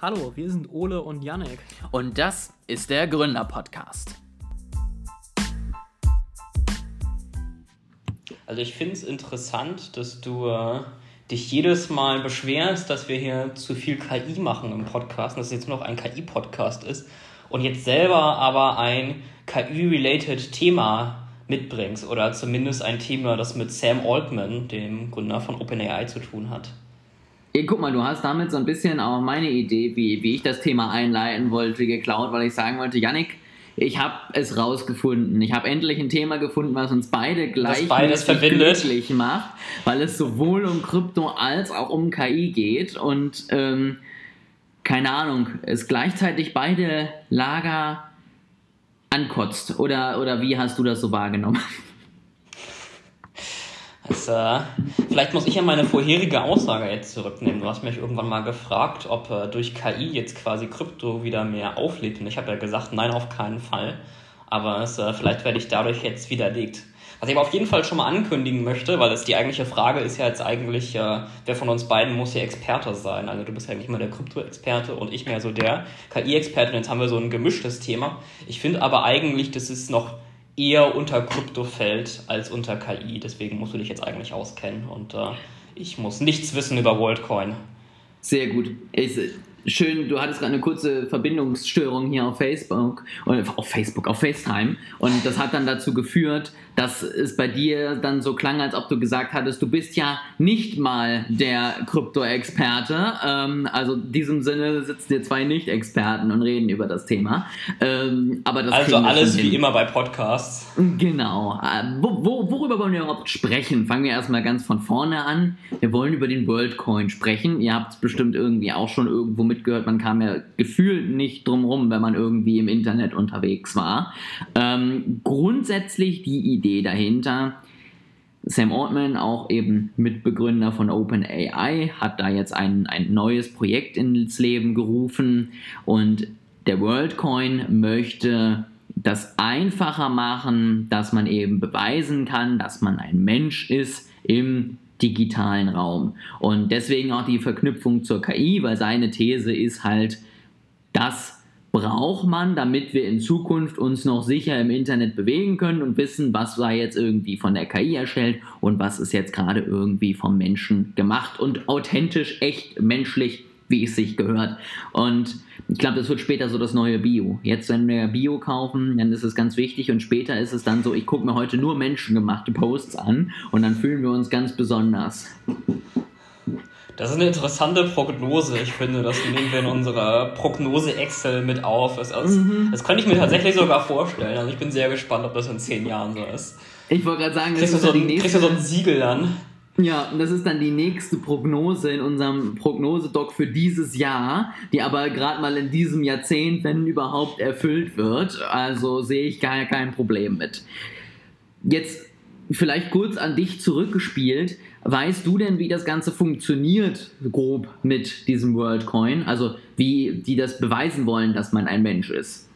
Hallo, wir sind Ole und Yannick. Und das ist der Gründer-Podcast. Also ich finde es interessant, dass du äh, dich jedes Mal beschwerst, dass wir hier zu viel KI machen im Podcast und dass es jetzt nur noch ein KI-Podcast ist und jetzt selber aber ein KI-related Thema mitbringst oder zumindest ein Thema, das mit Sam Altman, dem Gründer von OpenAI, zu tun hat. Ja, guck mal, du hast damit so ein bisschen auch meine Idee, wie, wie ich das Thema einleiten wollte, geklaut, weil ich sagen wollte, Yannick, ich habe es rausgefunden. Ich habe endlich ein Thema gefunden, was uns beide gleich glücklich macht, weil es sowohl um Krypto als auch um KI geht und ähm, keine Ahnung, es gleichzeitig beide Lager ankotzt. Oder, oder wie hast du das so wahrgenommen? Das, äh, vielleicht muss ich ja meine vorherige Aussage jetzt zurücknehmen. Du hast mich irgendwann mal gefragt, ob äh, durch KI jetzt quasi Krypto wieder mehr auflebt. Und ich habe ja gesagt, nein, auf keinen Fall. Aber es, äh, vielleicht werde ich dadurch jetzt widerlegt. Was ich aber auf jeden Fall schon mal ankündigen möchte, weil es die eigentliche Frage ist ja jetzt eigentlich, äh, wer von uns beiden muss hier Experte sein? Also du bist ja eigentlich mal der Krypto-Experte und ich mehr so der KI-Experte. Und jetzt haben wir so ein gemischtes Thema. Ich finde aber eigentlich, dass es noch eher unter Krypto fällt als unter KI. Deswegen musst du dich jetzt eigentlich auskennen. Und äh, ich muss nichts wissen über WorldCoin. Sehr gut. Schön, du hattest gerade eine kurze Verbindungsstörung hier auf Facebook, auf Facebook, auf FaceTime. Und das hat dann dazu geführt, dass es bei dir dann so klang, als ob du gesagt hattest, du bist ja nicht mal der Krypto-Experte. Ähm, also in diesem Sinne sitzen hier zwei Nicht-Experten und reden über das Thema. Ähm, aber das also alles wie immer bei Podcasts. Genau. Äh, wo, wo, worüber wollen wir überhaupt sprechen? Fangen wir erstmal ganz von vorne an. Wir wollen über den WorldCoin sprechen. Ihr habt es bestimmt irgendwie auch schon irgendwo mitgehört. Man kam ja gefühlt nicht drum rum, wenn man irgendwie im Internet unterwegs war. Ähm, grundsätzlich die Idee, Idee dahinter. Sam Altman, auch eben Mitbegründer von OpenAI, hat da jetzt ein, ein neues Projekt ins Leben gerufen und der WorldCoin möchte das einfacher machen, dass man eben beweisen kann, dass man ein Mensch ist im digitalen Raum. Und deswegen auch die Verknüpfung zur KI, weil seine These ist halt, dass braucht man, damit wir in Zukunft uns noch sicher im Internet bewegen können und wissen, was war jetzt irgendwie von der KI erstellt und was ist jetzt gerade irgendwie vom Menschen gemacht und authentisch, echt menschlich, wie es sich gehört. Und ich glaube, das wird später so das neue Bio. Jetzt, wenn wir Bio kaufen, dann ist es ganz wichtig und später ist es dann so, ich gucke mir heute nur menschengemachte Posts an und dann fühlen wir uns ganz besonders. Das ist eine interessante Prognose. Ich finde, das nehmen wir in unserer Prognose-Excel mit auf. Das, mhm. das könnte ich mir tatsächlich sogar vorstellen. Also ich bin sehr gespannt, ob das in zehn Jahren so ist. Ich wollte gerade sagen, kriegst, das du so, nächste... kriegst du so ein Siegel dann. Ja, und das ist dann die nächste Prognose in unserem Prognosedoc für dieses Jahr, die aber gerade mal in diesem Jahrzehnt, wenn überhaupt, erfüllt wird. Also sehe ich gar kein Problem mit. Jetzt vielleicht kurz an dich zurückgespielt. Weißt du denn, wie das Ganze funktioniert, grob mit diesem WorldCoin? Also wie die das beweisen wollen, dass man ein Mensch ist?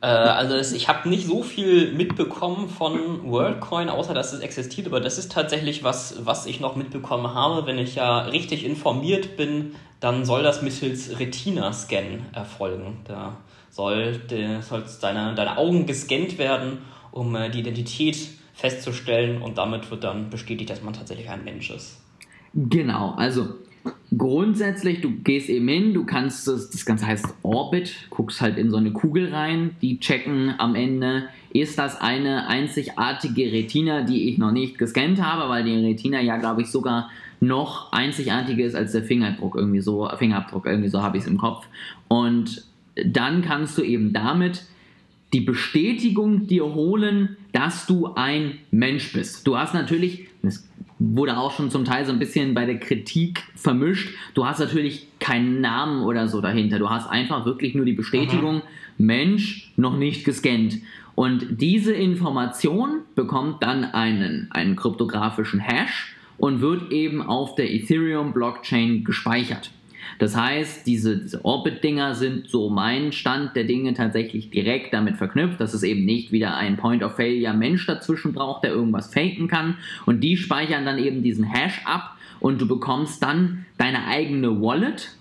Äh, also das, ich habe nicht so viel mitbekommen von WorldCoin, außer dass es existiert, aber das ist tatsächlich was, was ich noch mitbekommen habe. Wenn ich ja richtig informiert bin, dann soll das mittels Retina-Scan erfolgen. Da soll, soll deine, deine Augen gescannt werden, um äh, die Identität festzustellen und damit wird dann bestätigt, dass man tatsächlich ein Mensch ist. Genau, also grundsätzlich, du gehst eben hin, du kannst das, das Ganze heißt Orbit, guckst halt in so eine Kugel rein, die checken am Ende, ist das eine einzigartige Retina, die ich noch nicht gescannt habe, weil die Retina ja, glaube ich, sogar noch einzigartiger ist als der Fingerabdruck irgendwie so, Fingerabdruck irgendwie so habe ich es im Kopf. Und dann kannst du eben damit die Bestätigung dir holen, dass du ein Mensch bist. Du hast natürlich, das wurde auch schon zum Teil so ein bisschen bei der Kritik vermischt, du hast natürlich keinen Namen oder so dahinter. Du hast einfach wirklich nur die Bestätigung, Aha. Mensch, noch nicht gescannt. Und diese Information bekommt dann einen, einen kryptografischen Hash und wird eben auf der Ethereum-Blockchain gespeichert. Das heißt, diese, diese Orbit-Dinger sind so mein Stand der Dinge tatsächlich direkt damit verknüpft, dass es eben nicht wieder ein Point-of-Failure-Mensch dazwischen braucht, der irgendwas faken kann. Und die speichern dann eben diesen Hash ab und du bekommst dann deine eigene Wallet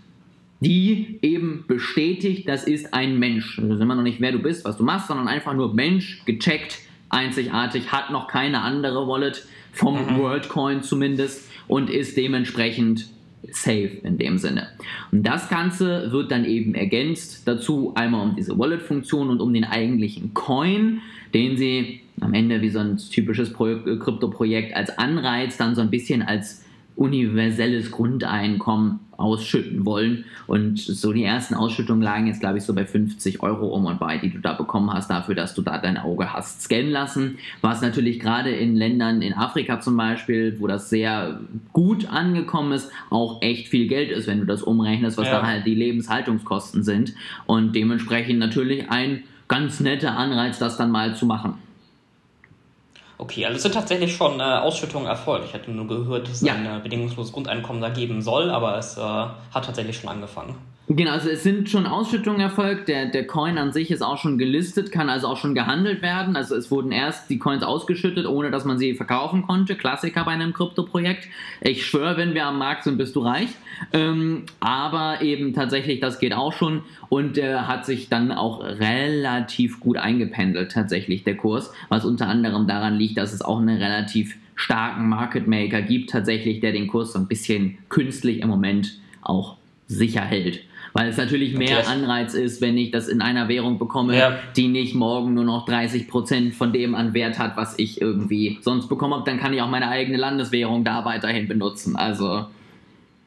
die eben bestätigt, das ist ein Mensch. Da sind wir noch nicht, wer du bist, was du machst, sondern einfach nur Mensch, gecheckt, einzigartig, hat noch keine andere Wallet vom mhm. WorldCoin zumindest und ist dementsprechend safe in dem Sinne. Und das Ganze wird dann eben ergänzt dazu einmal um diese Wallet-Funktion und um den eigentlichen Coin, den sie am Ende wie so ein typisches Krypto-Projekt als Anreiz dann so ein bisschen als universelles Grundeinkommen ausschütten wollen. Und so die ersten Ausschüttungen lagen jetzt, glaube ich, so bei 50 Euro um und bei, die du da bekommen hast, dafür, dass du da dein Auge hast scannen lassen. Was natürlich gerade in Ländern in Afrika zum Beispiel, wo das sehr gut angekommen ist, auch echt viel Geld ist, wenn du das umrechnest, was ja. da halt die Lebenshaltungskosten sind. Und dementsprechend natürlich ein ganz netter Anreiz, das dann mal zu machen. Okay, also es sind tatsächlich schon äh, Ausschüttungen erfolgt. Ich hatte nur gehört, dass es ja. ein äh, bedingungsloses Grundeinkommen da geben soll, aber es äh, hat tatsächlich schon angefangen. Genau, also es sind schon Ausschüttungen erfolgt. Der, der Coin an sich ist auch schon gelistet, kann also auch schon gehandelt werden. Also es wurden erst die Coins ausgeschüttet, ohne dass man sie verkaufen konnte. Klassiker bei einem Krypto-Projekt. Ich schwöre, wenn wir am Markt sind, bist du reich. Ähm, aber eben tatsächlich, das geht auch schon und der hat sich dann auch relativ gut eingependelt, tatsächlich der Kurs, was unter anderem daran liegt, dass es auch einen relativ starken Market Maker gibt, tatsächlich, der den Kurs so ein bisschen künstlich im Moment auch sicher hält. Weil es natürlich mehr okay. Anreiz ist, wenn ich das in einer Währung bekomme, ja. die nicht morgen nur noch 30% von dem an Wert hat, was ich irgendwie sonst bekommen habe, dann kann ich auch meine eigene Landeswährung da weiterhin benutzen. Also.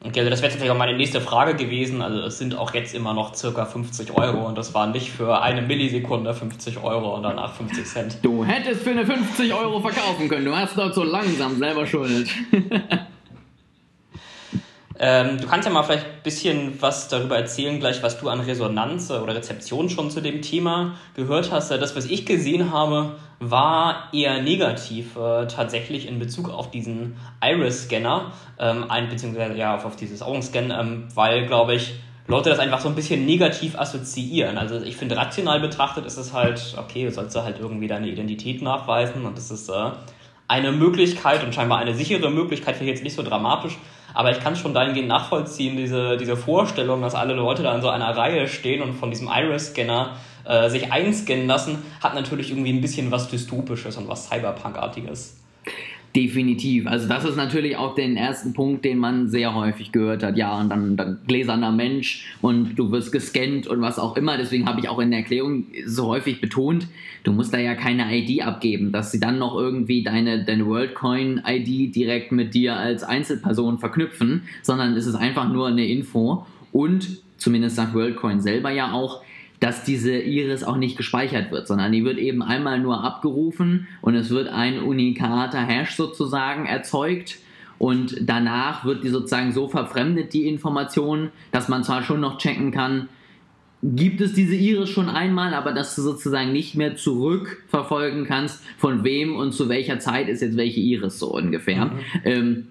Okay, also das wäre natürlich auch meine nächste Frage gewesen. Also es sind auch jetzt immer noch circa 50 Euro und das war nicht für eine Millisekunde 50 Euro und danach 50 Cent. Du hättest für eine 50 Euro verkaufen können. Du hast dort so langsam selber schuld. Ähm, du kannst ja mal vielleicht ein bisschen was darüber erzählen, gleich was du an Resonanz oder Rezeption schon zu dem Thema gehört hast. Das, was ich gesehen habe, war eher negativ äh, tatsächlich in Bezug auf diesen Iris-Scanner, ähm, beziehungsweise ja auf, auf dieses Augenscan, ähm, weil, glaube ich, Leute das einfach so ein bisschen negativ assoziieren. Also ich finde, rational betrachtet ist es halt, okay, du sollst halt irgendwie deine Identität nachweisen und das ist äh, eine Möglichkeit und scheinbar eine sichere Möglichkeit, vielleicht jetzt nicht so dramatisch, aber ich kann schon dahingehend nachvollziehen, diese, diese Vorstellung, dass alle Leute da in so einer Reihe stehen und von diesem Iris-Scanner äh, sich einscannen lassen, hat natürlich irgendwie ein bisschen was Dystopisches und was Cyberpunk-artiges. Definitiv. Also das ist natürlich auch den ersten Punkt, den man sehr häufig gehört hat. Ja, und dann, dann gläserner Mensch und du wirst gescannt und was auch immer. Deswegen habe ich auch in der Erklärung so häufig betont, du musst da ja keine ID abgeben, dass sie dann noch irgendwie deine, deine WorldCoin-ID direkt mit dir als Einzelperson verknüpfen, sondern es ist einfach nur eine Info. Und zumindest sagt WorldCoin selber ja auch, dass diese Iris auch nicht gespeichert wird, sondern die wird eben einmal nur abgerufen und es wird ein unikater Hash sozusagen erzeugt und danach wird die sozusagen so verfremdet, die Information, dass man zwar schon noch checken kann, gibt es diese Iris schon einmal, aber dass du sozusagen nicht mehr zurückverfolgen kannst, von wem und zu welcher Zeit ist jetzt welche Iris so ungefähr. Mhm. Ähm,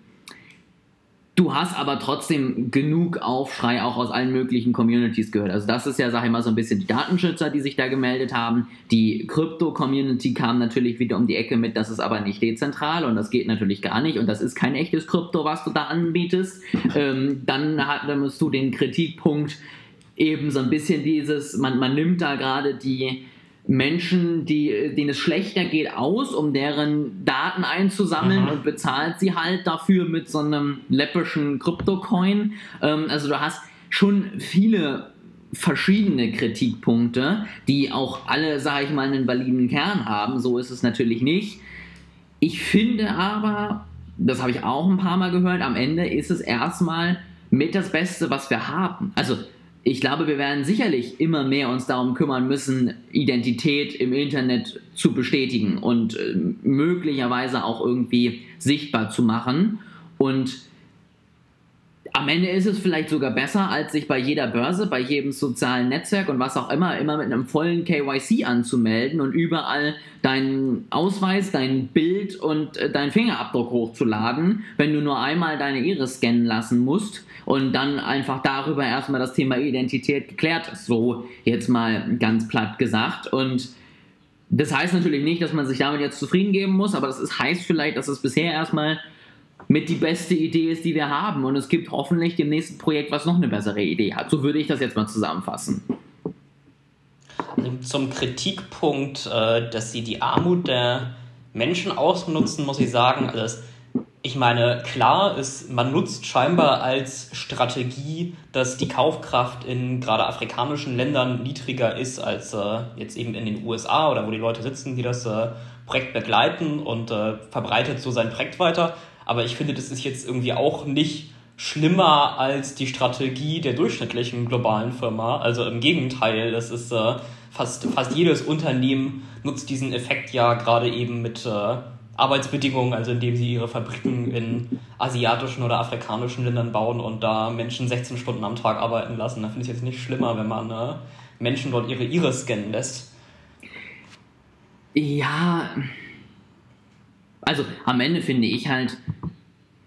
Du hast aber trotzdem genug Aufschrei auch aus allen möglichen Communities gehört. Also das ist ja, sag ich mal, so ein bisschen die Datenschützer, die sich da gemeldet haben. Die Krypto-Community kam natürlich wieder um die Ecke mit, das ist aber nicht dezentral und das geht natürlich gar nicht und das ist kein echtes Krypto, was du da anbietest. Ähm, dann hattest du den Kritikpunkt eben so ein bisschen dieses, man, man nimmt da gerade die Menschen, die, denen es schlechter geht, aus, um deren Daten einzusammeln Aha. und bezahlt sie halt dafür mit so einem läppischen Kryptocoin. Ähm, also du hast schon viele verschiedene Kritikpunkte, die auch alle, sage ich mal, einen validen Kern haben. So ist es natürlich nicht. Ich finde aber, das habe ich auch ein paar Mal gehört, am Ende ist es erstmal mit das Beste, was wir haben. Also ich glaube, wir werden sicherlich immer mehr uns darum kümmern müssen, Identität im Internet zu bestätigen und äh, möglicherweise auch irgendwie sichtbar zu machen. Und am Ende ist es vielleicht sogar besser, als sich bei jeder Börse, bei jedem sozialen Netzwerk und was auch immer, immer mit einem vollen KYC anzumelden und überall deinen Ausweis, dein Bild und äh, deinen Fingerabdruck hochzuladen, wenn du nur einmal deine Iris scannen lassen musst und dann einfach darüber erstmal das Thema Identität geklärt ist. So jetzt mal ganz platt gesagt. Und das heißt natürlich nicht, dass man sich damit jetzt zufrieden geben muss, aber das ist, heißt vielleicht, dass es bisher erstmal mit die beste Idee ist, die wir haben. Und es gibt hoffentlich dem nächsten Projekt, was noch eine bessere Idee hat. So würde ich das jetzt mal zusammenfassen. Zum Kritikpunkt, äh, dass sie die Armut der Menschen ausnutzen, muss ich sagen, also ich meine, klar ist, man nutzt scheinbar als Strategie, dass die Kaufkraft in gerade afrikanischen Ländern niedriger ist als äh, jetzt eben in den USA oder wo die Leute sitzen, die das äh, Projekt begleiten und verbreitet so sein Projekt weiter. Aber ich finde, das ist jetzt irgendwie auch nicht schlimmer als die Strategie der durchschnittlichen globalen Firma. Also im Gegenteil, das ist äh, fast, fast jedes Unternehmen nutzt diesen Effekt ja gerade eben mit äh, Arbeitsbedingungen, also indem sie ihre Fabriken in asiatischen oder afrikanischen Ländern bauen und da Menschen 16 Stunden am Tag arbeiten lassen. Da finde ich es jetzt nicht schlimmer, wenn man äh, Menschen dort ihre Iris scannen lässt. Ja, also am Ende finde ich halt,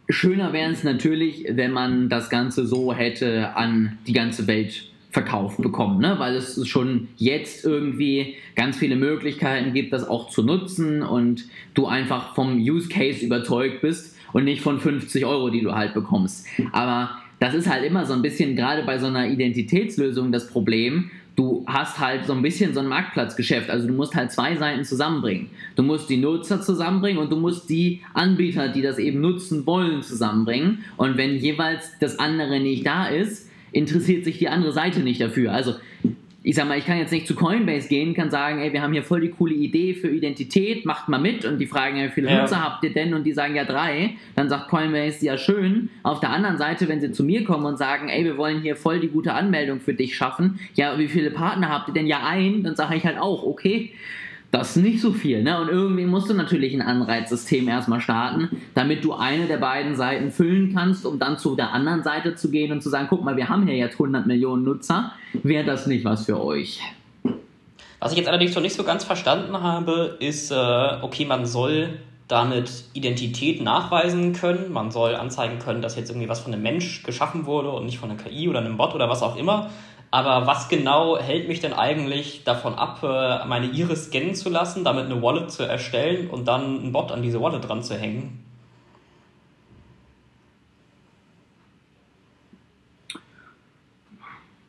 schöner wäre es natürlich, wenn man das Ganze so hätte an die ganze Welt verkauft bekommen, ne? weil es schon jetzt irgendwie ganz viele Möglichkeiten gibt, das auch zu nutzen und du einfach vom Use Case überzeugt bist und nicht von 50 Euro, die du halt bekommst. Aber das ist halt immer so ein bisschen gerade bei so einer Identitätslösung das Problem, du hast halt so ein bisschen so ein Marktplatzgeschäft. Also du musst halt zwei Seiten zusammenbringen. Du musst die Nutzer zusammenbringen und du musst die Anbieter, die das eben nutzen wollen, zusammenbringen. Und wenn jeweils das andere nicht da ist, interessiert sich die andere Seite nicht dafür. Also ich sag mal, ich kann jetzt nicht zu Coinbase gehen, kann sagen, ey, wir haben hier voll die coole Idee für Identität, macht mal mit und die fragen, wie viele ja. Nutzer habt ihr denn? Und die sagen ja drei. Dann sagt Coinbase, ja schön. Auf der anderen Seite, wenn sie zu mir kommen und sagen, ey, wir wollen hier voll die gute Anmeldung für dich schaffen, ja, wie viele Partner habt ihr denn? Ja, ein, dann sage ich halt auch, okay das ist nicht so viel. Ne? Und irgendwie musst du natürlich ein Anreizsystem erstmal starten, damit du eine der beiden Seiten füllen kannst, um dann zu der anderen Seite zu gehen und zu sagen, guck mal, wir haben hier jetzt 100 Millionen Nutzer, wäre das nicht was für euch? Was ich jetzt allerdings noch nicht so ganz verstanden habe, ist, äh, okay, man soll damit Identität nachweisen können, man soll anzeigen können, dass jetzt irgendwie was von einem Mensch geschaffen wurde und nicht von einer KI oder einem Bot oder was auch immer. Aber was genau hält mich denn eigentlich davon ab, äh, meine Iris scannen zu lassen, damit eine Wallet zu erstellen und dann einen Bot an diese Wallet dran zu hängen?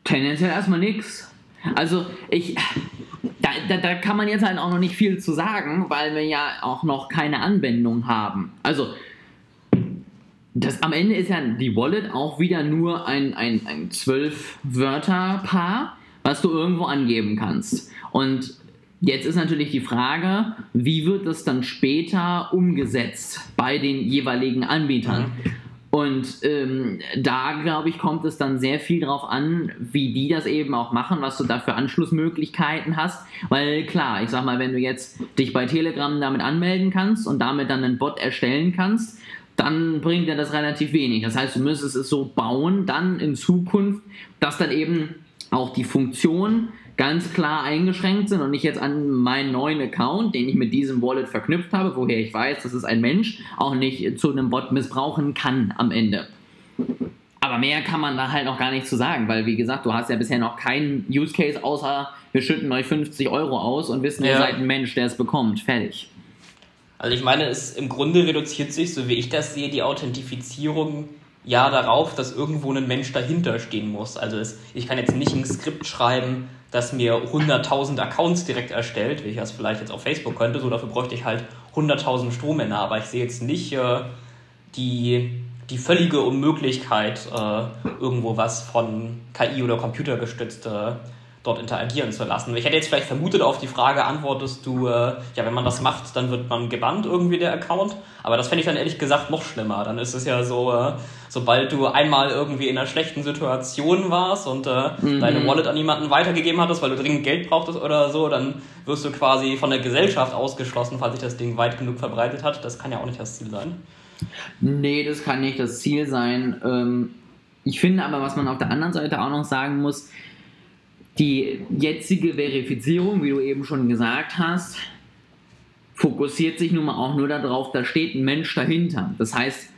Tendenziell erstmal nichts. Also ich, da, da, da, kann man jetzt halt auch noch nicht viel zu sagen, weil wir ja auch noch keine Anwendung haben. Also das am Ende ist ja die Wallet auch wieder nur ein, ein, ein Zwölf-Wörter-Paar, was du irgendwo angeben kannst. Und jetzt ist natürlich die Frage, wie wird das dann später umgesetzt bei den jeweiligen Anbietern? Mhm. Und ähm, da, glaube ich, kommt es dann sehr viel darauf an, wie die das eben auch machen, was du da für Anschlussmöglichkeiten hast. Weil klar, ich sag mal, wenn du jetzt dich bei Telegram damit anmelden kannst und damit dann einen Bot erstellen kannst, dann bringt er das relativ wenig. Das heißt, du müsstest es so bauen, dann in Zukunft, dass dann eben auch die Funktionen ganz klar eingeschränkt sind und nicht jetzt an meinen neuen Account, den ich mit diesem Wallet verknüpft habe, woher ich weiß, dass es ein Mensch auch nicht zu einem Bot missbrauchen kann am Ende. Aber mehr kann man da halt noch gar nicht zu sagen, weil wie gesagt, du hast ja bisher noch keinen Use Case außer wir schütten euch 50 Euro aus und wissen, ja. ihr seid ein Mensch, der es bekommt. Fertig. Also ich meine, es im Grunde reduziert sich, so wie ich das sehe, die Authentifizierung ja darauf, dass irgendwo ein Mensch dahinter stehen muss. Also es, ich kann jetzt nicht ein Skript schreiben, das mir 100.000 Accounts direkt erstellt, wie ich das vielleicht jetzt auf Facebook könnte. So dafür bräuchte ich halt 100.000 Strohmänner. Aber ich sehe jetzt nicht äh, die, die völlige Unmöglichkeit, äh, irgendwo was von KI oder Computer gestützt äh, dort interagieren zu lassen. Ich hätte jetzt vielleicht vermutet, auf die Frage antwortest du, äh, ja, wenn man das macht, dann wird man gebannt irgendwie der Account. Aber das fände ich dann ehrlich gesagt noch schlimmer. Dann ist es ja so, äh, sobald du einmal irgendwie in einer schlechten Situation warst und äh, mhm. deine Wallet an jemanden weitergegeben hattest, weil du dringend Geld brauchtest oder so, dann wirst du quasi von der Gesellschaft ausgeschlossen, falls sich das Ding weit genug verbreitet hat. Das kann ja auch nicht das Ziel sein. Nee, das kann nicht das Ziel sein. Ähm, ich finde aber, was man auf der anderen Seite auch noch sagen muss, die jetzige Verifizierung, wie du eben schon gesagt hast, fokussiert sich nun mal auch nur darauf, da steht ein Mensch dahinter. Das heißt,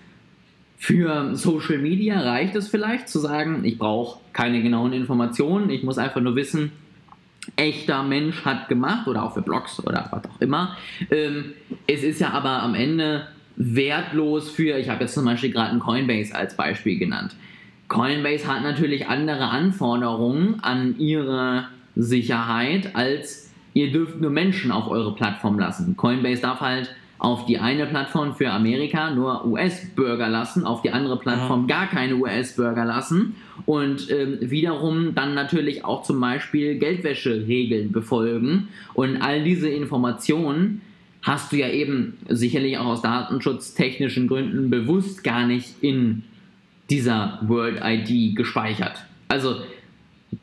für Social Media reicht es vielleicht zu sagen, ich brauche keine genauen Informationen, ich muss einfach nur wissen, echter Mensch hat gemacht oder auch für Blogs oder was auch immer. Ähm, es ist ja aber am Ende wertlos für, ich habe jetzt zum Beispiel gerade einen Coinbase als Beispiel genannt. Coinbase hat natürlich andere Anforderungen an ihre Sicherheit als ihr dürft nur Menschen auf eure Plattform lassen. Coinbase darf halt auf die eine Plattform für Amerika nur US-Bürger lassen, auf die andere Plattform Mhm. gar keine US-Bürger lassen und ähm, wiederum dann natürlich auch zum Beispiel Geldwäscheregeln befolgen. Und all diese Informationen hast du ja eben sicherlich auch aus datenschutztechnischen Gründen bewusst gar nicht in dieser World ID gespeichert. Also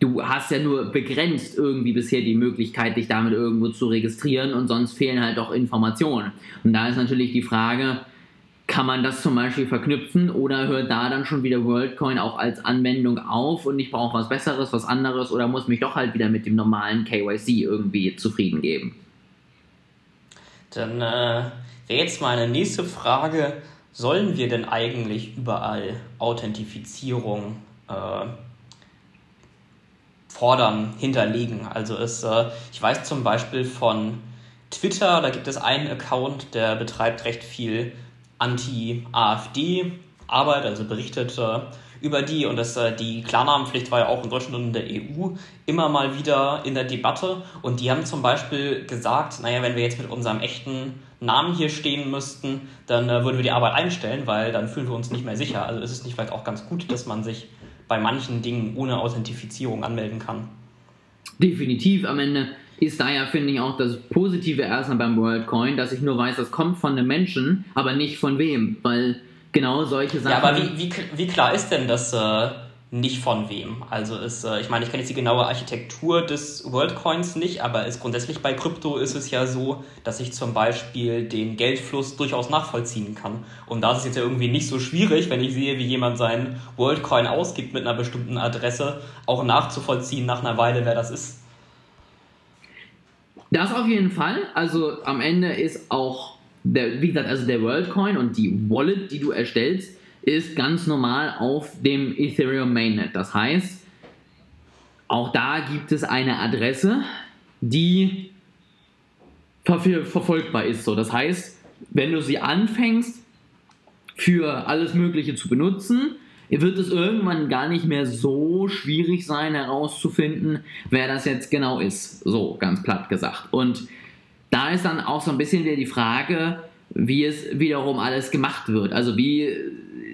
du hast ja nur begrenzt irgendwie bisher die Möglichkeit, dich damit irgendwo zu registrieren und sonst fehlen halt auch Informationen. Und da ist natürlich die Frage, kann man das zum Beispiel verknüpfen oder hört da dann schon wieder WorldCoin auch als Anwendung auf und ich brauche was Besseres, was anderes oder muss mich doch halt wieder mit dem normalen KYC irgendwie zufrieden geben? Dann äh, wäre jetzt meine nächste Frage, sollen wir denn eigentlich überall Authentifizierung äh, fordern, hinterlegen? Also es, äh, ich weiß zum Beispiel von Twitter, da gibt es einen Account, der betreibt recht viel Anti-AfD-Arbeit, also berichtet äh, über die und das, äh, die Klarnamenpflicht war ja auch in Deutschland und in der EU immer mal wieder in der Debatte und die haben zum Beispiel gesagt, naja, wenn wir jetzt mit unserem echten Namen hier stehen müssten, dann äh, würden wir die Arbeit einstellen, weil dann fühlen wir uns nicht mehr sicher. Also ist es nicht vielleicht auch ganz gut, dass man sich bei manchen Dingen ohne Authentifizierung anmelden kann. Definitiv am Ende ist da ja, finde ich, auch das Positive erstmal beim WorldCoin, dass ich nur weiß, das kommt von einem Menschen, aber nicht von wem, weil genau solche Sachen. Ja, aber wie, wie, wie klar ist denn das äh, nicht von wem? Also ist, äh, ich meine, ich kenne jetzt die genaue Architektur des WorldCoins nicht, aber ist grundsätzlich bei Krypto ist es ja so, dass ich zum Beispiel den Geldfluss durchaus nachvollziehen kann. Und da ist es jetzt ja irgendwie nicht so schwierig, wenn ich sehe, wie jemand seinen WorldCoin ausgibt mit einer bestimmten Adresse, auch nachzuvollziehen nach einer Weile, wer das ist. Das auf jeden Fall. Also am Ende ist auch, der, wie gesagt, also der WorldCoin und die Wallet, die du erstellst, ist ganz normal auf dem Ethereum Mainnet. Das heißt, auch da gibt es eine Adresse, die ver verfolgbar ist. So, das heißt, wenn du sie anfängst, für alles Mögliche zu benutzen, wird es irgendwann gar nicht mehr so schwierig sein herauszufinden, wer das jetzt genau ist. So, ganz platt gesagt. Und da ist dann auch so ein bisschen wieder die Frage, wie es wiederum alles gemacht wird. Also wie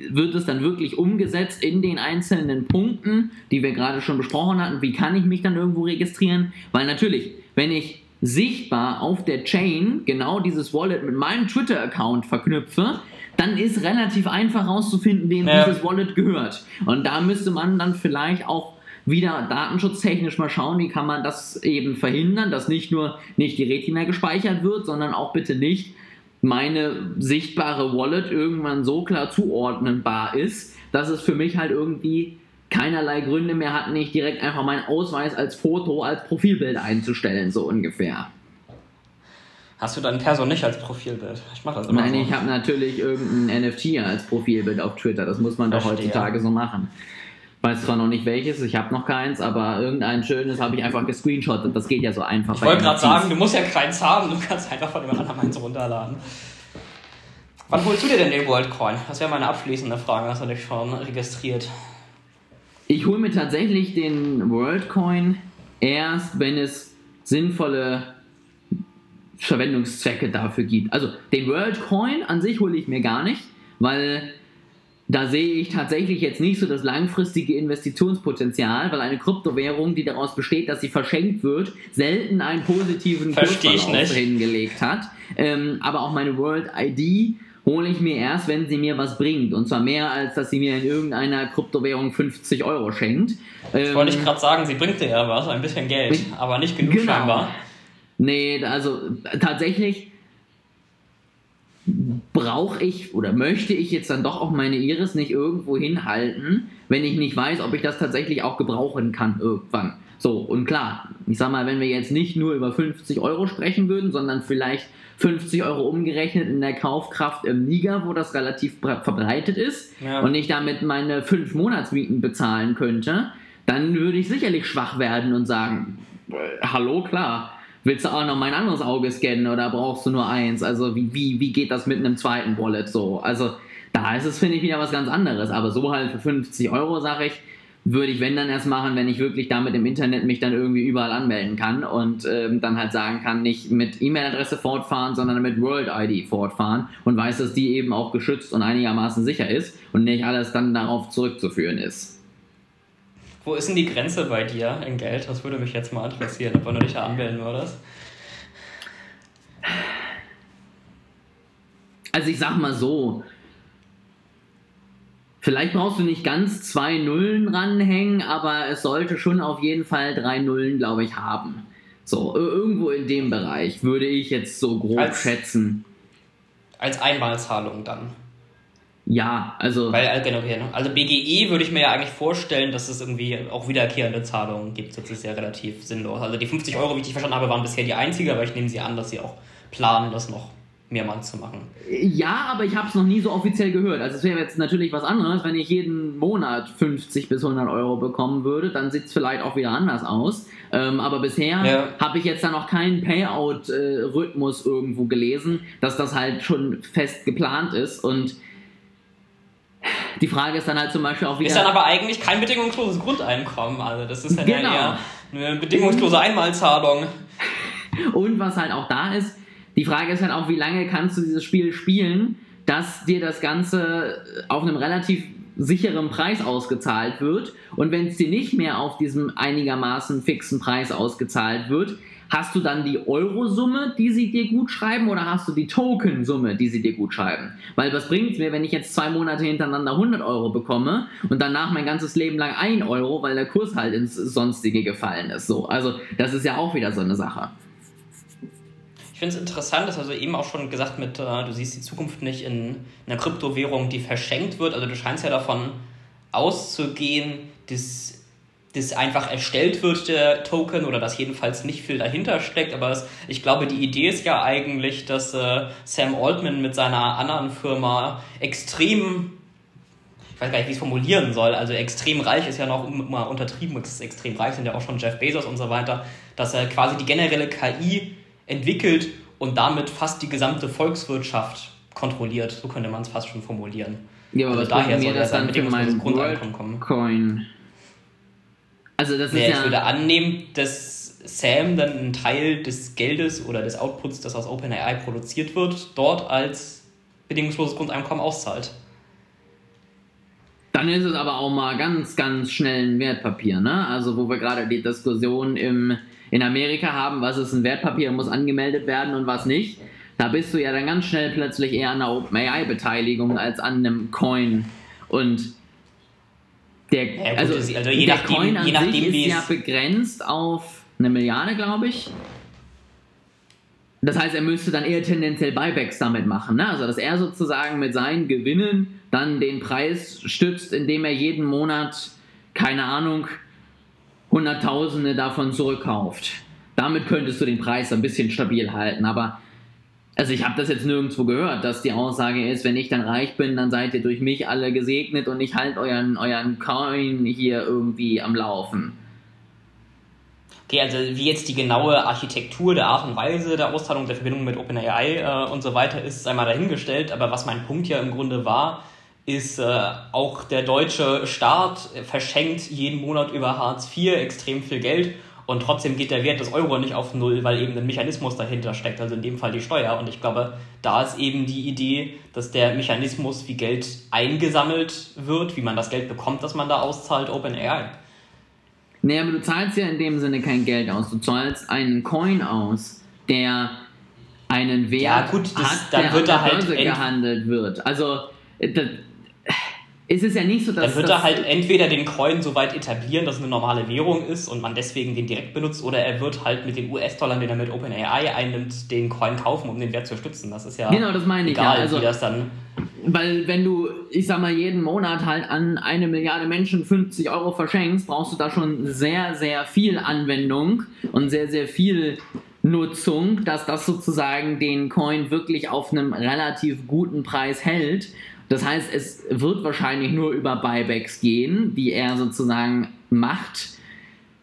wird es dann wirklich umgesetzt in den einzelnen Punkten, die wir gerade schon besprochen hatten? Wie kann ich mich dann irgendwo registrieren? Weil natürlich, wenn ich sichtbar auf der Chain genau dieses Wallet mit meinem Twitter-Account verknüpfe, dann ist relativ einfach herauszufinden, wem Ja. dieses Wallet gehört. Und da müsste man dann vielleicht auch wieder datenschutztechnisch mal schauen, wie kann man das eben verhindern, dass nicht nur nicht die Retina gespeichert wird, sondern auch bitte nicht meine sichtbare Wallet irgendwann so klar zuordnenbar ist, dass es für mich halt irgendwie keinerlei Gründe mehr hat, nicht direkt einfach meinen Ausweis als Foto, als Profilbild einzustellen, so ungefähr. Hast du deine Person nicht als Profilbild? Ich mache das immer Nein, so. ich habe natürlich irgendein NFT als Profilbild auf Twitter. Das muss man doch Verstehe. heutzutage so machen. Weiß zwar noch nicht welches, ich habe noch keins, aber irgendein schönes habe ich einfach gescreenshottet. Das geht ja so einfach. Ich wollte gerade sagen, du musst ja keins haben, du kannst einfach von jemand anderem eins runterladen. Wann holst du dir denn den WorldCoin? Das wäre meine abschließende Frage. Hast du dich schon registriert? Ich hole mir tatsächlich den WorldCoin erst, wenn es sinnvolle Verwendungszwecke dafür gibt. Also den WorldCoin an sich hole ich mir gar nicht, weil da sehe ich tatsächlich jetzt nicht so das langfristige Investitionspotenzial, weil eine Kryptowährung, die daraus besteht, dass sie verschenkt wird, selten einen positiven Kursverlauf hingelegt hat. Ähm, aber auch meine World ID hole ich mir erst, wenn sie mir was bringt. Und zwar mehr, als dass sie mir in irgendeiner Kryptowährung 50 Euro schenkt. Ich wollte ich gerade sagen, sie bringt dir ja was, ein bisschen Geld, aber nicht genug Genau. scheinbar. Nee, also äh, tatsächlich brauche ich oder möchte ich jetzt dann doch auch meine Iris nicht irgendwo hinhalten, wenn ich nicht weiß, ob ich das tatsächlich auch gebrauchen kann irgendwann. So, und klar, ich sag mal, wenn wir jetzt nicht nur über 50 Euro sprechen würden, sondern vielleicht 50 Euro umgerechnet in der Kaufkraft im Niger, wo das relativ bre- verbreitet ist Ja. und ich damit meine 5 Monatsmieten bezahlen könnte, dann würde ich sicherlich schwach werden und sagen, äh, hallo, klar, willst du auch noch mein anderes Auge scannen oder brauchst du nur eins? Also wie, wie, wie geht das mit einem zweiten Wallet so? Also da ist es, finde ich, wieder was ganz anderes. Aber so halt für 50 Euro, sage ich, würde ich, wenn dann erst machen, wenn ich wirklich damit im Internet mich dann irgendwie überall anmelden kann und ähm, dann halt sagen kann, nicht mit E-Mail-Adresse fortfahren, sondern mit World-ID fortfahren und weiß, dass die eben auch geschützt und einigermaßen sicher ist und nicht alles dann darauf zurückzuführen ist. Wo ist denn die Grenze bei dir in Geld? Das würde mich jetzt mal interessieren, ob du dich da anmelden würdest. Also ich sag mal so, Vielleicht brauchst du nicht ganz zwei Nullen ranhängen, aber es sollte schon auf jeden Fall drei Nullen, glaube ich, haben. So, irgendwo in dem Bereich würde ich jetzt so grob als, schätzen. Als Einmalzahlung dann. Ja, also. Weil, äh, genau, ne? also BGE würde ich mir ja eigentlich vorstellen, dass es irgendwie auch wiederkehrende Zahlungen gibt. Das ist ja relativ sinnlos. Also die 50 Euro, wie ich verstanden habe, waren bisher die einzige, aber ich nehme sie an, dass sie auch planen, das noch mehrmals zu machen. Ja, aber ich habe es noch nie so offiziell gehört. Also es wäre jetzt natürlich was anderes, wenn ich jeden Monat 50 bis 100 Euro bekommen würde, dann sieht es vielleicht auch wieder anders aus. Ähm, aber bisher ja. habe ich jetzt da noch keinen Payout-Rhythmus irgendwo gelesen, dass das halt schon fest geplant ist und die Frage ist dann halt zum Beispiel auch wieder. Ist dann aber eigentlich kein bedingungsloses Grundeinkommen. Also das ist dann genau. ja eher eine bedingungslose Einmalzahlung. Und was halt auch da ist, die Frage ist halt auch, wie lange kannst du dieses Spiel spielen, dass dir das Ganze auf einem relativ sicheren Preis ausgezahlt wird. Und wenn es dir nicht mehr auf diesem einigermaßen fixen Preis ausgezahlt wird, hast du dann die Eurosumme, die sie dir gut schreiben, oder hast du die Tokensumme, die sie dir gut schreiben? Weil was bringt es mir, wenn ich jetzt zwei Monate hintereinander 100 Euro bekomme und danach mein ganzes Leben lang 1 Euro, weil der Kurs halt ins Sonstige gefallen ist? So, also das ist ja auch wieder so eine Sache finde es interessant, dass also eben auch schon gesagt mit, äh, du siehst die Zukunft nicht in einer Kryptowährung, die verschenkt wird. Also du scheinst ja davon auszugehen, dass das einfach erstellt wird, der Token, oder dass jedenfalls nicht viel dahinter steckt. Aber es, ich glaube, die Idee ist ja eigentlich, dass äh, Sam Altman mit seiner anderen Firma extrem, ich weiß gar nicht, wie ich es formulieren soll, also extrem reich ist ja noch immer untertrieben, ist extrem reich sind ja auch schon Jeff Bezos und so weiter, dass er quasi die generelle KI entwickelt und damit fast die gesamte Volkswirtschaft kontrolliert. So könnte man es fast schon formulieren. Ja, aber also daher soll das dann für mein Grundeinkommen kommen. Coin. Also das ist ja, Ich würde annehmen, dass Sam dann einen Teil des Geldes oder des Outputs, das aus OpenAI produziert wird, dort als bedingungsloses Grundeinkommen auszahlt. Dann ist es aber auch mal ganz, ganz schnell ein Wertpapier, ne? Also wo wir gerade die Diskussion im in Amerika haben, was ist ein Wertpapier, muss angemeldet werden und was nicht. Da bist du ja dann ganz schnell plötzlich eher an einer OpenAI-Beteiligung als an einem Coin. Und der, ja, gut, also, also je der nachdem, Coin an je nachdem, sich ist ja begrenzt auf eine Milliarde, glaube ich. Das heißt, er müsste dann eher tendenziell Buybacks damit machen. Ne? Also, dass er sozusagen mit seinen Gewinnen dann den Preis stützt, indem er jeden Monat, keine Ahnung, Hunderttausende davon zurückkauft. Damit könntest du den Preis ein bisschen stabil halten, aber also ich habe das jetzt nirgendwo gehört, dass die Aussage ist, wenn ich dann reich bin, dann seid ihr durch mich alle gesegnet und ich halte euren, euren Coin hier irgendwie am Laufen. Okay, also wie jetzt die genaue Architektur der Art und Weise der Auszahlung der Verbindung mit OpenAI äh, und so weiter ist, einmal dahingestellt. Aber was mein Punkt ja im Grunde war, ist äh, auch der deutsche Staat verschenkt jeden Monat über Hartz IV extrem viel Geld und trotzdem geht der Wert des Euro nicht auf Null, weil eben ein Mechanismus dahinter steckt, also in dem Fall die Steuer. Und ich glaube, da ist eben die Idee, dass der Mechanismus, wie Geld eingesammelt wird, wie man das Geld bekommt, das man da auszahlt, OpenAI. Nee, aber du zahlst ja in dem Sinne kein Geld aus. Du zahlst einen Coin aus, der einen Wert ja, gut, das, hat, der an der halt gehandelt wird. Also das, ist es ja nicht so, dass. Dann wird er halt entweder den Coin so weit etablieren, dass es eine normale Währung ist und man deswegen den direkt benutzt, oder er wird halt mit den US-Dollar, den er mit OpenAI einnimmt, den Coin kaufen, um den Wert zu stützen. Das ist ja. Genau, das meine ich. Egal, ja. also, wie das dann. Weil, wenn du, ich sag mal, jeden Monat halt an eine Milliarde Menschen 50 Euro verschenkst, brauchst du da schon sehr, sehr viel Anwendung und sehr, sehr viel Nutzung, dass das sozusagen den Coin wirklich auf einem relativ guten Preis hält das heißt, es wird wahrscheinlich nur über Buybacks gehen, die er sozusagen macht.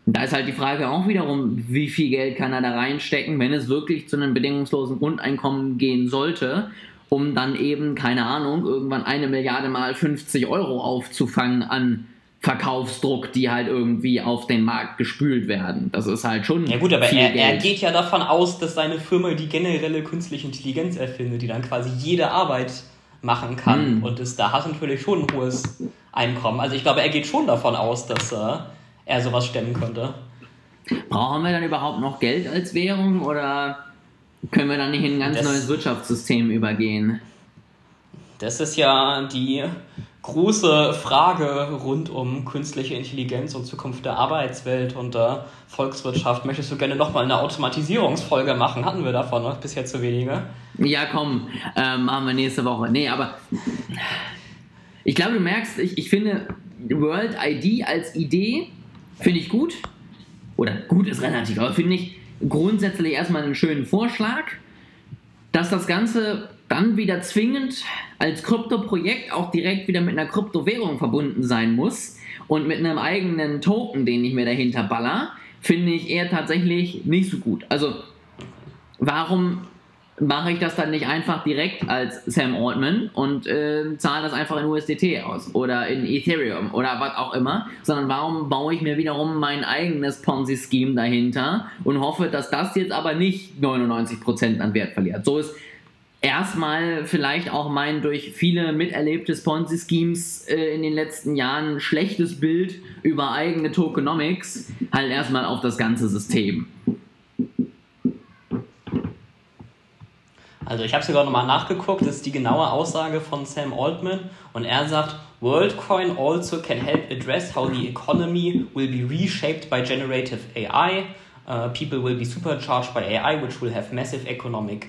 Da ist halt die Frage auch wiederum, wie viel Geld kann er da reinstecken, wenn es wirklich zu einem bedingungslosen Grundeinkommen gehen sollte, um dann eben, keine Ahnung, irgendwann eine Milliarde mal 50 Euro aufzufangen an Verkaufsdruck, die halt irgendwie auf den Markt gespült werden. Das ist halt schon. Ja gut, aber viel er, Geld. er geht ja davon aus, dass seine Firma die generelle künstliche Intelligenz erfindet, die dann quasi jede Arbeit machen kann. Hm. Und ist, da hat natürlich schon ein hohes Einkommen. Also ich glaube, er geht schon davon aus, dass äh, er sowas stemmen könnte. Brauchen wir dann überhaupt noch Geld als Währung oder können wir dann nicht in ein ganz Das- neues Wirtschaftssystem übergehen? Das ist ja die große Frage rund um künstliche Intelligenz und Zukunft der Arbeitswelt und der Volkswirtschaft. Möchtest du gerne nochmal eine Automatisierungsfolge machen? Hatten wir davon noch bisher zu wenige? Ja, komm, ähm, machen wir nächste Woche. Nee, aber ich glaube, du merkst, ich, ich finde World ID als Idee finde ich gut. Oder gut ist relativ, aber finde ich grundsätzlich erstmal einen schönen Vorschlag, dass das Ganze dann wieder zwingend als Krypto-Projekt auch direkt wieder mit einer Kryptowährung verbunden sein muss und mit einem eigenen Token, den ich mir dahinter baller, finde ich eher tatsächlich nicht so gut. Also, warum mache ich das dann nicht einfach direkt als Sam Altman und äh, zahle das einfach in USDT aus oder in Ethereum oder was auch immer, sondern warum baue ich mir wiederum mein eigenes Ponzi-Scheme dahinter und hoffe, dass das jetzt aber nicht 99% an Wert verliert. So ist erstmal vielleicht auch mein durch viele miterlebtes Ponzi-Schemes äh, in den letzten Jahren schlechtes Bild über eigene Tokenomics halt erstmal auf das ganze System. Also ich habe sogar nochmal nachgeguckt, das ist die genaue Aussage von Sam Altman und er sagt, WorldCoin also can help address how the economy will be reshaped by generative AI. Uh, people will be supercharged by AI, which will have massive economic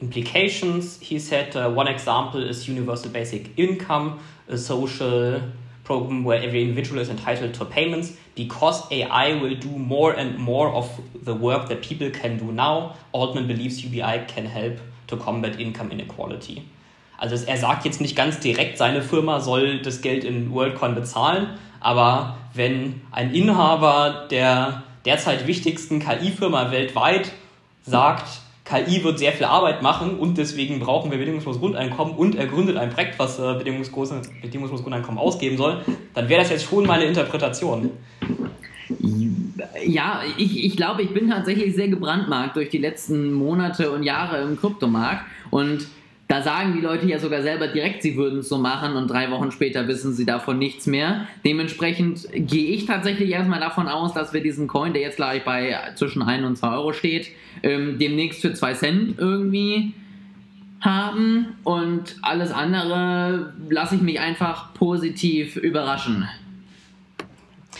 implications. He said uh, one example is universal basic income, a social program where every individual is entitled to payments because AI will do more and more of the work that people can do now. Altman believes UBI can help to combat income inequality. Also er sagt jetzt nicht ganz direkt, seine Firma soll das Geld in WorldCoin bezahlen, aber wenn ein Inhaber der derzeit wichtigsten KI-Firma weltweit sagt, KI wird sehr viel Arbeit machen und deswegen brauchen wir bedingungsloses Grundeinkommen und er gründet ein Projekt, was äh, bedingungsloses, Grundeinkommen ausgeben soll, dann wäre das jetzt schon meine Interpretation. Ja, ich, ich glaube, ich bin tatsächlich sehr gebrandmarkt durch die letzten Monate und Jahre im Kryptomarkt und da sagen die Leute ja sogar selber direkt, sie würden es so machen und drei Wochen später wissen sie davon nichts mehr. Dementsprechend gehe ich tatsächlich erstmal davon aus, dass wir diesen Coin, der jetzt gleich bei zwischen 1 und 2 Euro steht, ähm, demnächst für 2 Cent irgendwie haben und alles andere lasse ich mich einfach positiv überraschen.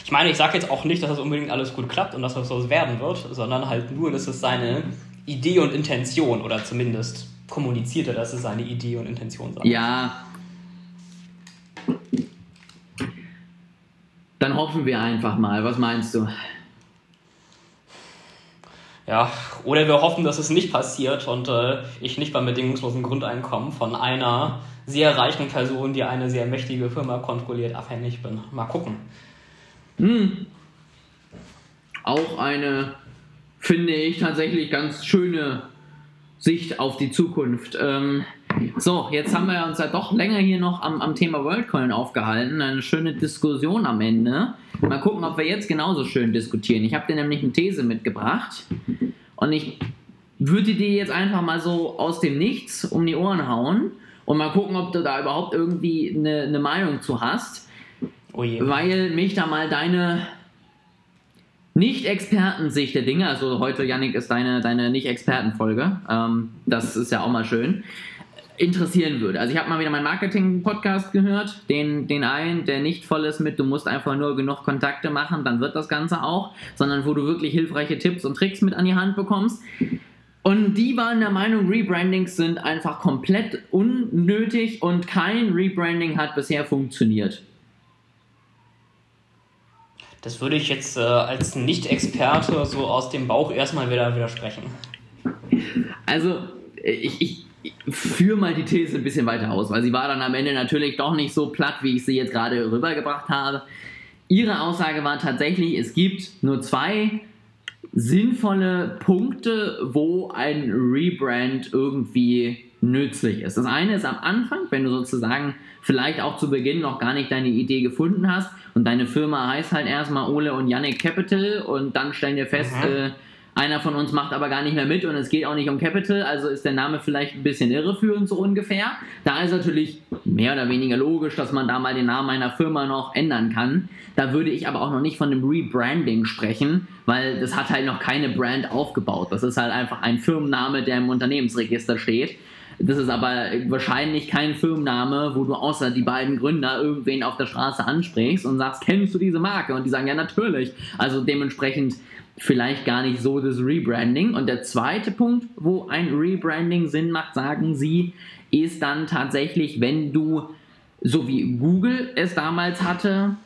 Ich meine, ich sage jetzt auch nicht, dass das unbedingt alles gut klappt und dass das so werden wird, sondern halt nur, dass es seine Idee und Intention oder zumindest kommuniziert er, dass es seine Idee und Intention sei. Ja. Dann hoffen wir einfach mal. Was meinst du? Ja, oder wir hoffen, dass es nicht passiert und äh, ich nicht beim bedingungslosen Grundeinkommen von einer sehr reichen Person, die eine sehr mächtige Firma kontrolliert, abhängig bin. Mal gucken. Hm. Auch eine, finde ich, tatsächlich ganz schöne Sicht auf die Zukunft. Ähm, so, jetzt haben wir uns ja doch länger hier noch am, am Thema WorldCoin aufgehalten. Eine schöne Diskussion am Ende. Mal gucken, ob wir jetzt genauso schön diskutieren. Ich habe dir nämlich eine These mitgebracht und ich würde dir jetzt einfach mal so aus dem Nichts um die Ohren hauen und mal gucken, ob du da überhaupt irgendwie eine, eine Meinung zu hast Oh weil mich da mal deine Nicht-Experten-Sicht der Dinge, also heute, Yannick, ist deine, deine Nicht-Experten-Folge, ähm, das ist ja auch mal schön, interessieren würde. Also ich habe mal wieder meinen Marketing-Podcast gehört, den, den einen, der nicht voll ist mit, du musst einfach nur genug Kontakte machen, dann wird das Ganze auch, sondern wo du wirklich hilfreiche Tipps und Tricks mit an die Hand bekommst. Und die waren der Meinung, Rebrandings sind einfach komplett unnötig und kein Rebranding hat bisher funktioniert. Das würde ich jetzt äh, als Nicht-Experte so aus dem Bauch erstmal wieder widersprechen. Also, ich, ich, ich führe mal die These ein bisschen weiter aus, weil sie war dann am Ende natürlich doch nicht so platt, wie ich sie jetzt gerade rübergebracht habe. ihre Aussage war tatsächlich, es gibt nur zwei sinnvolle Punkte, wo ein Rebrand irgendwie nützlich ist. Das eine ist am Anfang, wenn du sozusagen vielleicht auch zu Beginn noch gar nicht deine Idee gefunden hast und deine Firma heißt halt erstmal Ole und Yannick Capital und dann stellen wir fest, mhm. äh, einer von uns macht aber gar nicht mehr mit und es geht auch nicht um Capital, also ist der Name vielleicht ein bisschen irreführend so ungefähr. Da ist natürlich mehr oder weniger logisch, dass man da mal den Namen einer Firma noch ändern kann. Da würde ich aber auch noch nicht von einem Rebranding sprechen, weil das hat halt noch keine Brand aufgebaut. Das ist halt einfach ein Firmenname, der im Unternehmensregister steht. Das ist aber wahrscheinlich kein Firmenname, wo du außer die beiden Gründer irgendwen auf der Straße ansprichst und sagst, kennst du diese Marke? Und die sagen, ja, natürlich. Also dementsprechend vielleicht gar nicht so das Rebranding. Und der zweite Punkt, wo ein Rebranding Sinn macht, sagen sie, ist dann tatsächlich, wenn du, so wie Google es damals hatte,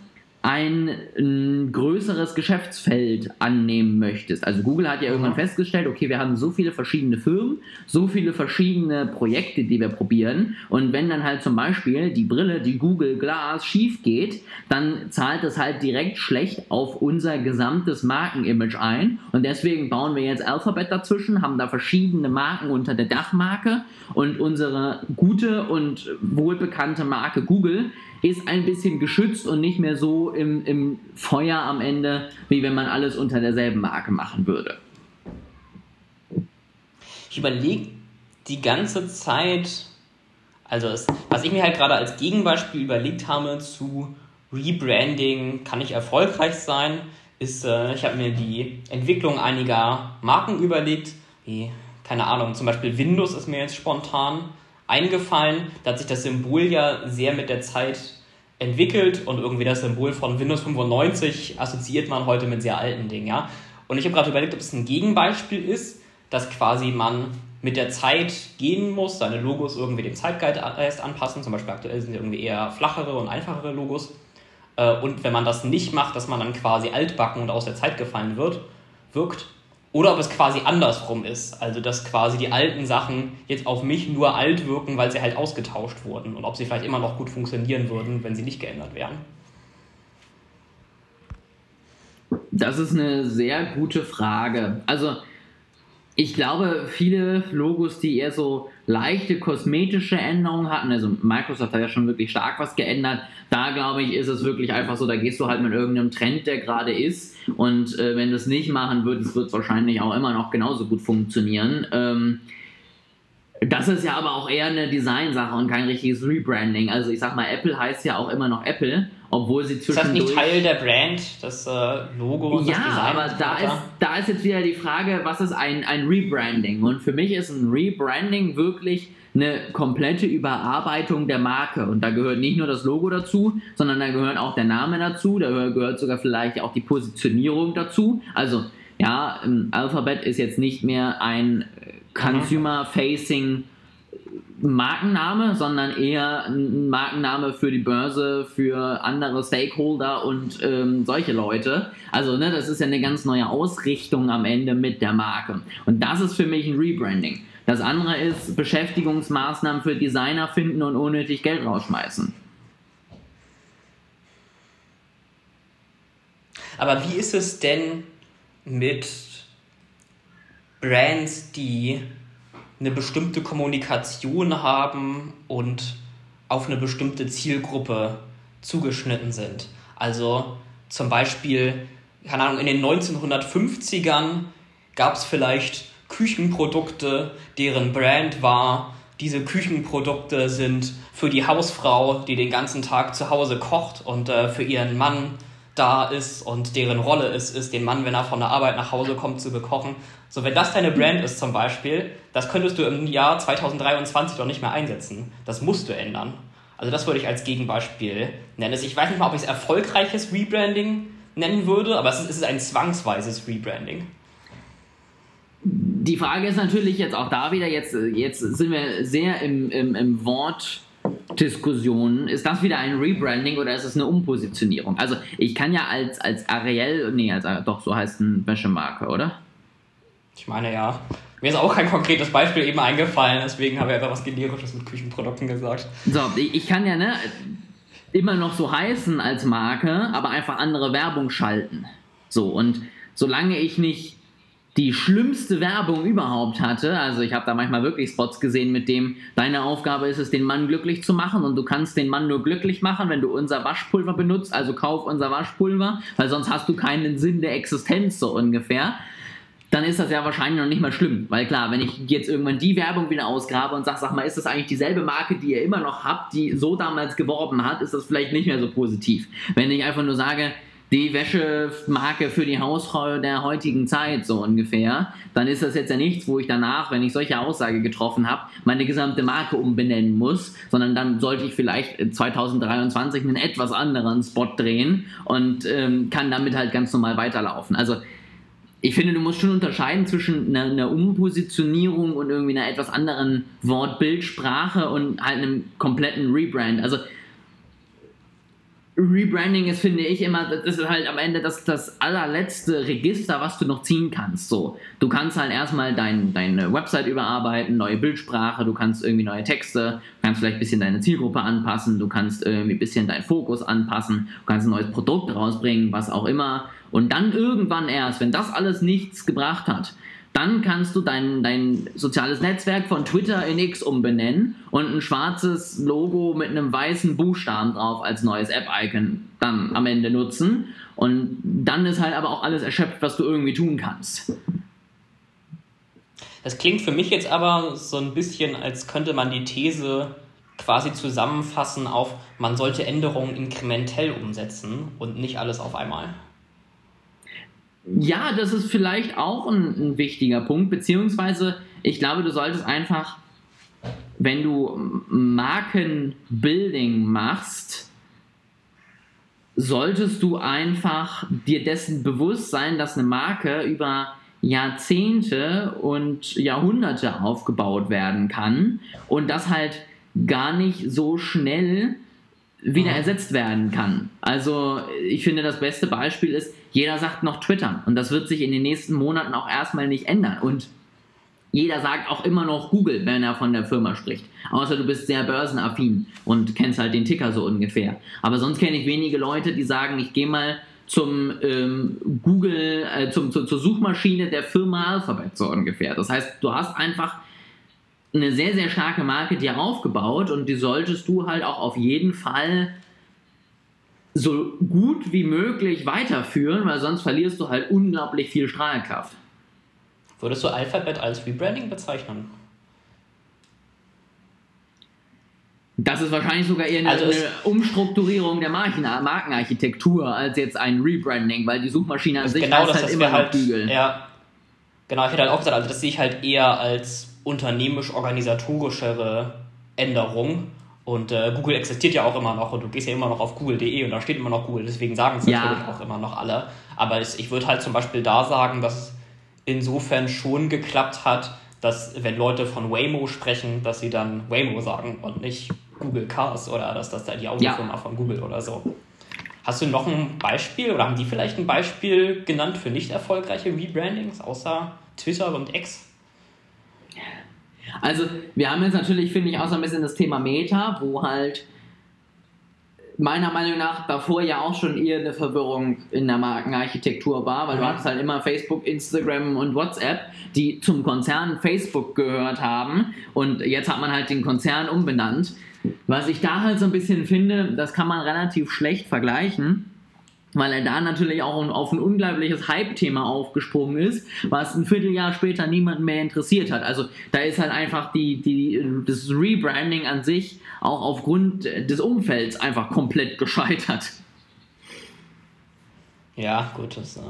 ein, ein, größeres Geschäftsfeld annehmen möchtest. Also Google hat ja irgendwann festgestellt, okay, wir haben so viele verschiedene Firmen, so viele verschiedene Projekte, die wir probieren. Und wenn dann halt zum Beispiel die Brille, die Google Glass schief geht, dann zahlt das halt direkt schlecht auf unser gesamtes Markenimage ein. Und deswegen bauen wir jetzt Alphabet dazwischen, haben da verschiedene Marken unter der Dachmarke. Und unsere gute und wohlbekannte Marke Google ist ein bisschen geschützt und nicht mehr so im, im Feuer am Ende, wie wenn man alles unter derselben Marke machen würde. Ich überlege die ganze Zeit, also es, was ich mir halt gerade als Gegenbeispiel überlegt habe zu Rebranding, kann nicht erfolgreich sein, ist, äh, ich habe mir die Entwicklung einiger Marken überlegt, wie, keine Ahnung, zum Beispiel Windows ist mir jetzt spontan eingefallen. Da hat sich das Symbol ja sehr mit der Zeit entwickelt und irgendwie das Symbol von Windows 95 assoziiert man heute mit sehr alten Dingen, ja. Und ich habe gerade überlegt, ob es ein Gegenbeispiel ist, dass quasi man mit der Zeit gehen muss, seine Logos irgendwie dem Zeitgeist anpassen. Zum Beispiel aktuell sind irgendwie eher flachere und einfachere Logos. Äh, und wenn man das nicht macht, dass man dann quasi altbacken und aus der Zeit gefallen wird, wirkt. Oder ob es quasi andersrum ist. Also, dass quasi die alten Sachen jetzt auf mich nur alt wirken, weil sie halt ausgetauscht wurden. Und ob sie vielleicht immer noch gut funktionieren würden, wenn sie nicht geändert wären. Das ist eine sehr gute Frage. Also, ich glaube, viele Logos, die eher so leichte kosmetische Änderungen hatten, also Microsoft hat ja schon wirklich stark was geändert, da glaube ich, ist es wirklich einfach so, da gehst du halt mit irgendeinem Trend, der gerade ist und äh, wenn du es nicht machen würdest, wird es wahrscheinlich auch immer noch genauso gut funktionieren. Ähm, das ist ja aber auch eher eine Designsache und kein richtiges Rebranding. Also ich sag mal, Apple heißt ja auch immer noch Apple, obwohl sie zwischendurch... Ist das nicht Teil der Brand, das äh, Logo und ja, das Design? aber da ist, da ist jetzt wieder die Frage, was ist ein, ein Rebranding? Und für mich ist ein Rebranding wirklich eine komplette Überarbeitung der Marke. Und da gehört nicht nur das Logo dazu, sondern da gehört auch der Name dazu, da gehört sogar vielleicht auch die Positionierung dazu. Also ja, Alphabet ist jetzt nicht mehr ein Consumer-Facing Markenname, sondern eher ein Markenname für die Börse, für andere Stakeholder und ähm, solche Leute. Also, ne, das ist ja eine ganz neue Ausrichtung am Ende mit der Marke. Und das ist für mich ein Rebranding. Das andere ist Beschäftigungsmaßnahmen für Designer finden und unnötig Geld rausschmeißen. Aber wie ist es denn mit Brands, die eine bestimmte Kommunikation haben und auf eine bestimmte Zielgruppe zugeschnitten sind. Also zum Beispiel, keine Ahnung, in den 1950ern gab es vielleicht Küchenprodukte, deren Brand war, diese Küchenprodukte sind für die Hausfrau, die den ganzen Tag zu Hause kocht und äh, für ihren Mann da ist und deren Rolle es ist, den Mann, wenn er von der Arbeit nach Hause kommt, zu bekochen. So, wenn das deine Brand ist zum Beispiel, das könntest du im Jahr 2023 doch nicht mehr einsetzen. Das musst du ändern. Also das würde ich als Gegenbeispiel nennen. Ich weiß nicht mal, ob ich es erfolgreiches Rebranding nennen würde, aber es ist, es ist ein zwangsweises Rebranding. Die Frage ist natürlich jetzt auch da wieder, jetzt, jetzt sind wir sehr im, im, im Wort Diskussionen. Ist das wieder ein Rebranding oder ist es eine Umpositionierung? Also ich kann ja als, als Ariel, nee, als, doch, so heißt ein Wäschemarke, oder? Ich meine ja. Mir ist auch kein konkretes Beispiel eben eingefallen, deswegen habe ich einfach was Generisches mit Küchenprodukten gesagt. So, ich kann ja, ne, immer noch so heißen als Marke, aber einfach andere Werbung schalten. So, und solange ich nicht die schlimmste Werbung überhaupt hatte. Also ich habe da manchmal wirklich Spots gesehen, mit dem deine Aufgabe ist es, den Mann glücklich zu machen und du kannst den Mann nur glücklich machen, wenn du unser Waschpulver benutzt. Also kauf unser Waschpulver, weil sonst hast du keinen Sinn der Existenz so ungefähr. Dann ist das ja wahrscheinlich noch nicht mal schlimm, weil klar, wenn ich jetzt irgendwann die Werbung wieder ausgrabe und sage, sag mal, ist das eigentlich dieselbe Marke, die ihr immer noch habt, die so damals geworben hat, ist das vielleicht nicht mehr so positiv. Wenn ich einfach nur sage, die Wäschemarke für die Hausfrau der heutigen Zeit, so ungefähr, dann ist das jetzt ja nichts, wo ich danach, wenn ich solche Aussage getroffen habe, meine gesamte Marke umbenennen muss, sondern dann sollte ich vielleicht 2023 einen etwas anderen Spot drehen und ähm, kann damit halt ganz normal weiterlaufen. Also ich finde, du musst schon unterscheiden zwischen einer, einer Umpositionierung und irgendwie einer etwas anderen Wortbildsprache und halt einem kompletten Rebrand. Also Rebranding ist, finde ich, immer, das ist halt am Ende das, das allerletzte Register, was du noch ziehen kannst. So, du kannst halt erstmal dein, deine Website überarbeiten, neue Bildsprache, du kannst irgendwie neue Texte, du kannst vielleicht ein bisschen deine Zielgruppe anpassen, du kannst irgendwie ein bisschen deinen Fokus anpassen, du kannst ein neues Produkt rausbringen, was auch immer. Und dann irgendwann erst, wenn das alles nichts gebracht hat, dann kannst du dein, dein soziales Netzwerk von Twitter in X umbenennen und ein schwarzes Logo mit einem weißen Buchstaben drauf als neues App-Icon dann am Ende nutzen. Und dann ist halt aber auch alles erschöpft, was du irgendwie tun kannst. Das klingt für mich jetzt aber so ein bisschen, als könnte man die These quasi zusammenfassen auf, man sollte Änderungen inkrementell umsetzen und nicht alles auf einmal. Ja, das ist vielleicht auch ein, ein wichtiger Punkt, beziehungsweise ich glaube, du solltest einfach, wenn du Markenbuilding machst, solltest du einfach dir dessen bewusst sein, dass eine Marke über Jahrzehnte und Jahrhunderte aufgebaut werden kann und das halt gar nicht so schnell wieder ersetzt werden kann. Also ich finde, das beste Beispiel ist, jeder sagt noch Twitter und das wird sich in den nächsten Monaten auch erstmal nicht ändern. Und jeder sagt auch immer noch Google, wenn er von der Firma spricht. Außer du bist sehr börsenaffin und kennst halt den Ticker so ungefähr. Aber sonst kenne ich wenige Leute, die sagen, ich gehe mal zum ähm, Google, äh, zum, zu, zur Suchmaschine der Firma Alphabet so ungefähr. Das heißt, du hast einfach eine sehr, sehr starke Marke dir aufgebaut und die solltest du halt auch auf jeden Fall so gut wie möglich weiterführen, weil sonst verlierst du halt unglaublich viel Strahlkraft. Würdest du Alphabet als Rebranding bezeichnen? Das ist wahrscheinlich sogar eher eine, also eine Umstrukturierung der Marken Markenarchitektur als jetzt ein Rebranding, weil die Suchmaschine an sich genau das, halt immer halt, Google. Ja, genau, ich hätte halt auch gesagt, also das sehe ich halt eher als unternehmisch-organisatorischere Änderung und äh, Google existiert ja auch immer noch und du gehst ja immer noch auf google.de und da steht immer noch Google, deswegen sagen es ja. natürlich auch immer noch alle. Aber es, ich würde halt zum Beispiel da sagen, dass es insofern schon geklappt hat, dass wenn Leute von Waymo sprechen, dass sie dann Waymo sagen und nicht Google Cars oder dass das da die Autofirma ja. von Google oder so. Hast du noch ein Beispiel oder haben die vielleicht ein Beispiel genannt für nicht erfolgreiche Rebrandings außer Twitter und X? Also, wir haben jetzt natürlich, finde ich, auch so ein bisschen das Thema Meta, wo halt meiner Meinung nach davor ja auch schon eher eine Verwirrung in der Markenarchitektur war, weil du hattest halt immer Facebook, Instagram und WhatsApp, die zum Konzern Facebook gehört haben. Und jetzt hat man halt den Konzern umbenannt. Was ich da halt so ein bisschen finde, das kann man relativ schlecht vergleichen weil er da natürlich auch auf ein unglaubliches Hype-Thema aufgesprungen ist, was ein Vierteljahr später niemanden mehr interessiert hat. Also da ist halt einfach die, die, das Rebranding an sich auch aufgrund des Umfelds einfach komplett gescheitert. Ja, gut. Das, äh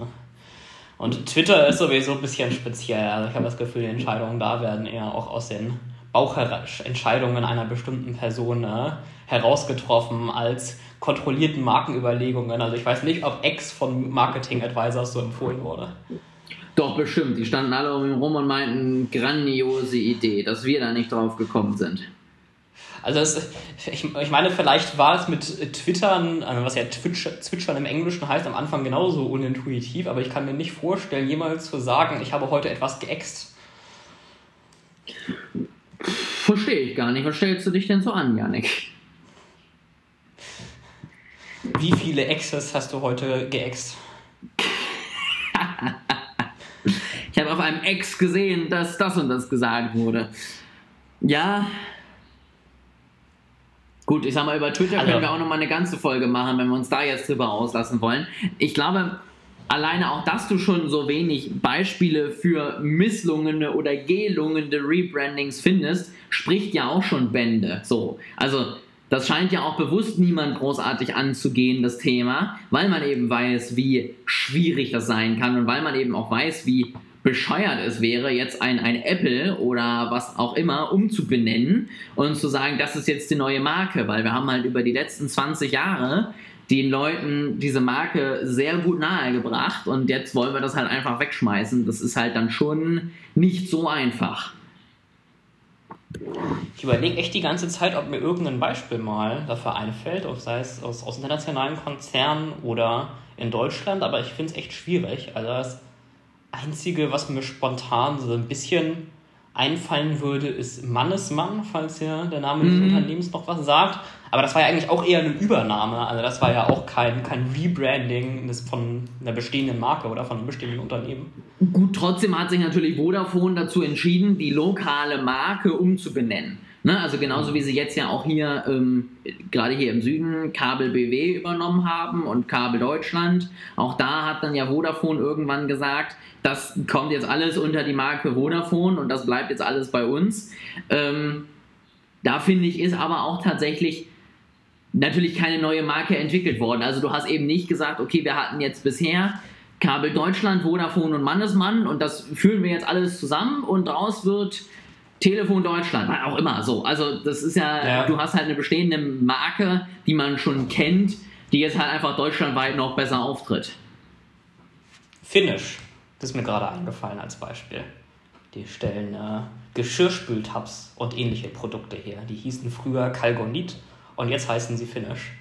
und Twitter ist sowieso ein bisschen speziell. Also ich habe das Gefühl, die Entscheidungen da werden eher auch aus den Bauchentscheidungen einer bestimmten Person äh, herausgetroffen als kontrollierten Markenüberlegungen. Also ich weiß nicht, ob X von Marketing Advisors so empfohlen wurde. Doch, bestimmt. Die standen alle um ihn rum und meinten, grandiose Idee, dass wir da nicht drauf gekommen sind. Also es, ich, ich meine, vielleicht war es mit Twittern, also was ja Twitch, Zwitschern im Englischen heißt, am Anfang genauso unintuitiv, aber ich kann mir nicht vorstellen, jemals zu sagen, ich habe heute etwas geäxt. Verstehe ich gar nicht. Was stellst du dich denn so an, Janik? Wie viele Exes hast du heute geext? ich habe auf einem Ex gesehen, dass das und das gesagt wurde. Ja. Gut, ich sag mal, über Twitter Also- können wir auch nochmal eine ganze Folge machen, wenn wir uns da jetzt drüber auslassen wollen. Ich glaube, alleine auch, dass du schon so wenig Beispiele für misslungene oder gelungene Rebrandings findest, spricht ja auch schon Bände. So, also das scheint ja auch bewusst niemand großartig anzugehen, das Thema, weil man eben weiß, wie schwierig das sein kann und weil man eben auch weiß, wie bescheuert es wäre, jetzt ein, ein Apple oder was auch immer umzubenennen und zu sagen, das ist jetzt die neue Marke, weil wir haben halt über die letzten 20 Jahre den Leuten diese Marke sehr gut nahegebracht und jetzt wollen wir das halt einfach wegschmeißen. Das ist halt dann schon nicht so einfach. Ich überlege echt die ganze Zeit, ob mir irgendein Beispiel mal dafür einfällt, ob sei es aus, aus internationalen Konzernen oder in Deutschland, aber ich finde es echt schwierig. Also das Einzige, was mir spontan so ein bisschen einfallen würde, ist Mannesmann, falls ja der Name des Mhm. Unternehmens noch was sagt. Aber das war ja eigentlich auch eher eine Übernahme. Also das war ja auch kein, kein Rebranding des- von einer bestehenden Marke oder von einem bestehenden Unternehmen. Gut, trotzdem hat sich natürlich Vodafone dazu entschieden, die lokale Marke umzubenennen. Ne? Also genauso wie sie jetzt ja auch hier, ähm, gerade hier im Süden, Kabel BW übernommen haben und Kabel Deutschland. Auch da hat dann ja Vodafone irgendwann gesagt, das kommt jetzt alles unter die Marke Vodafone und das bleibt jetzt alles bei uns. Ähm, da finde ich, ist aber auch tatsächlich natürlich keine neue Marke entwickelt worden. Also du hast eben nicht gesagt, okay, wir hatten jetzt bisher Kabel Deutschland, Vodafone und Mannesmann und das führen wir jetzt alles zusammen und daraus wird Telefon Deutschland, auch immer so. Also das ist ja, Ja. du hast halt eine bestehende Marke, die man schon kennt, die jetzt halt einfach deutschlandweit noch besser auftritt. Finish, das ist mir gerade eingefallen als Beispiel. Die stellen äh, Geschirrspültabs und ähnliche Produkte her. Die hießen früher Kalgonit und jetzt heißen sie Finish.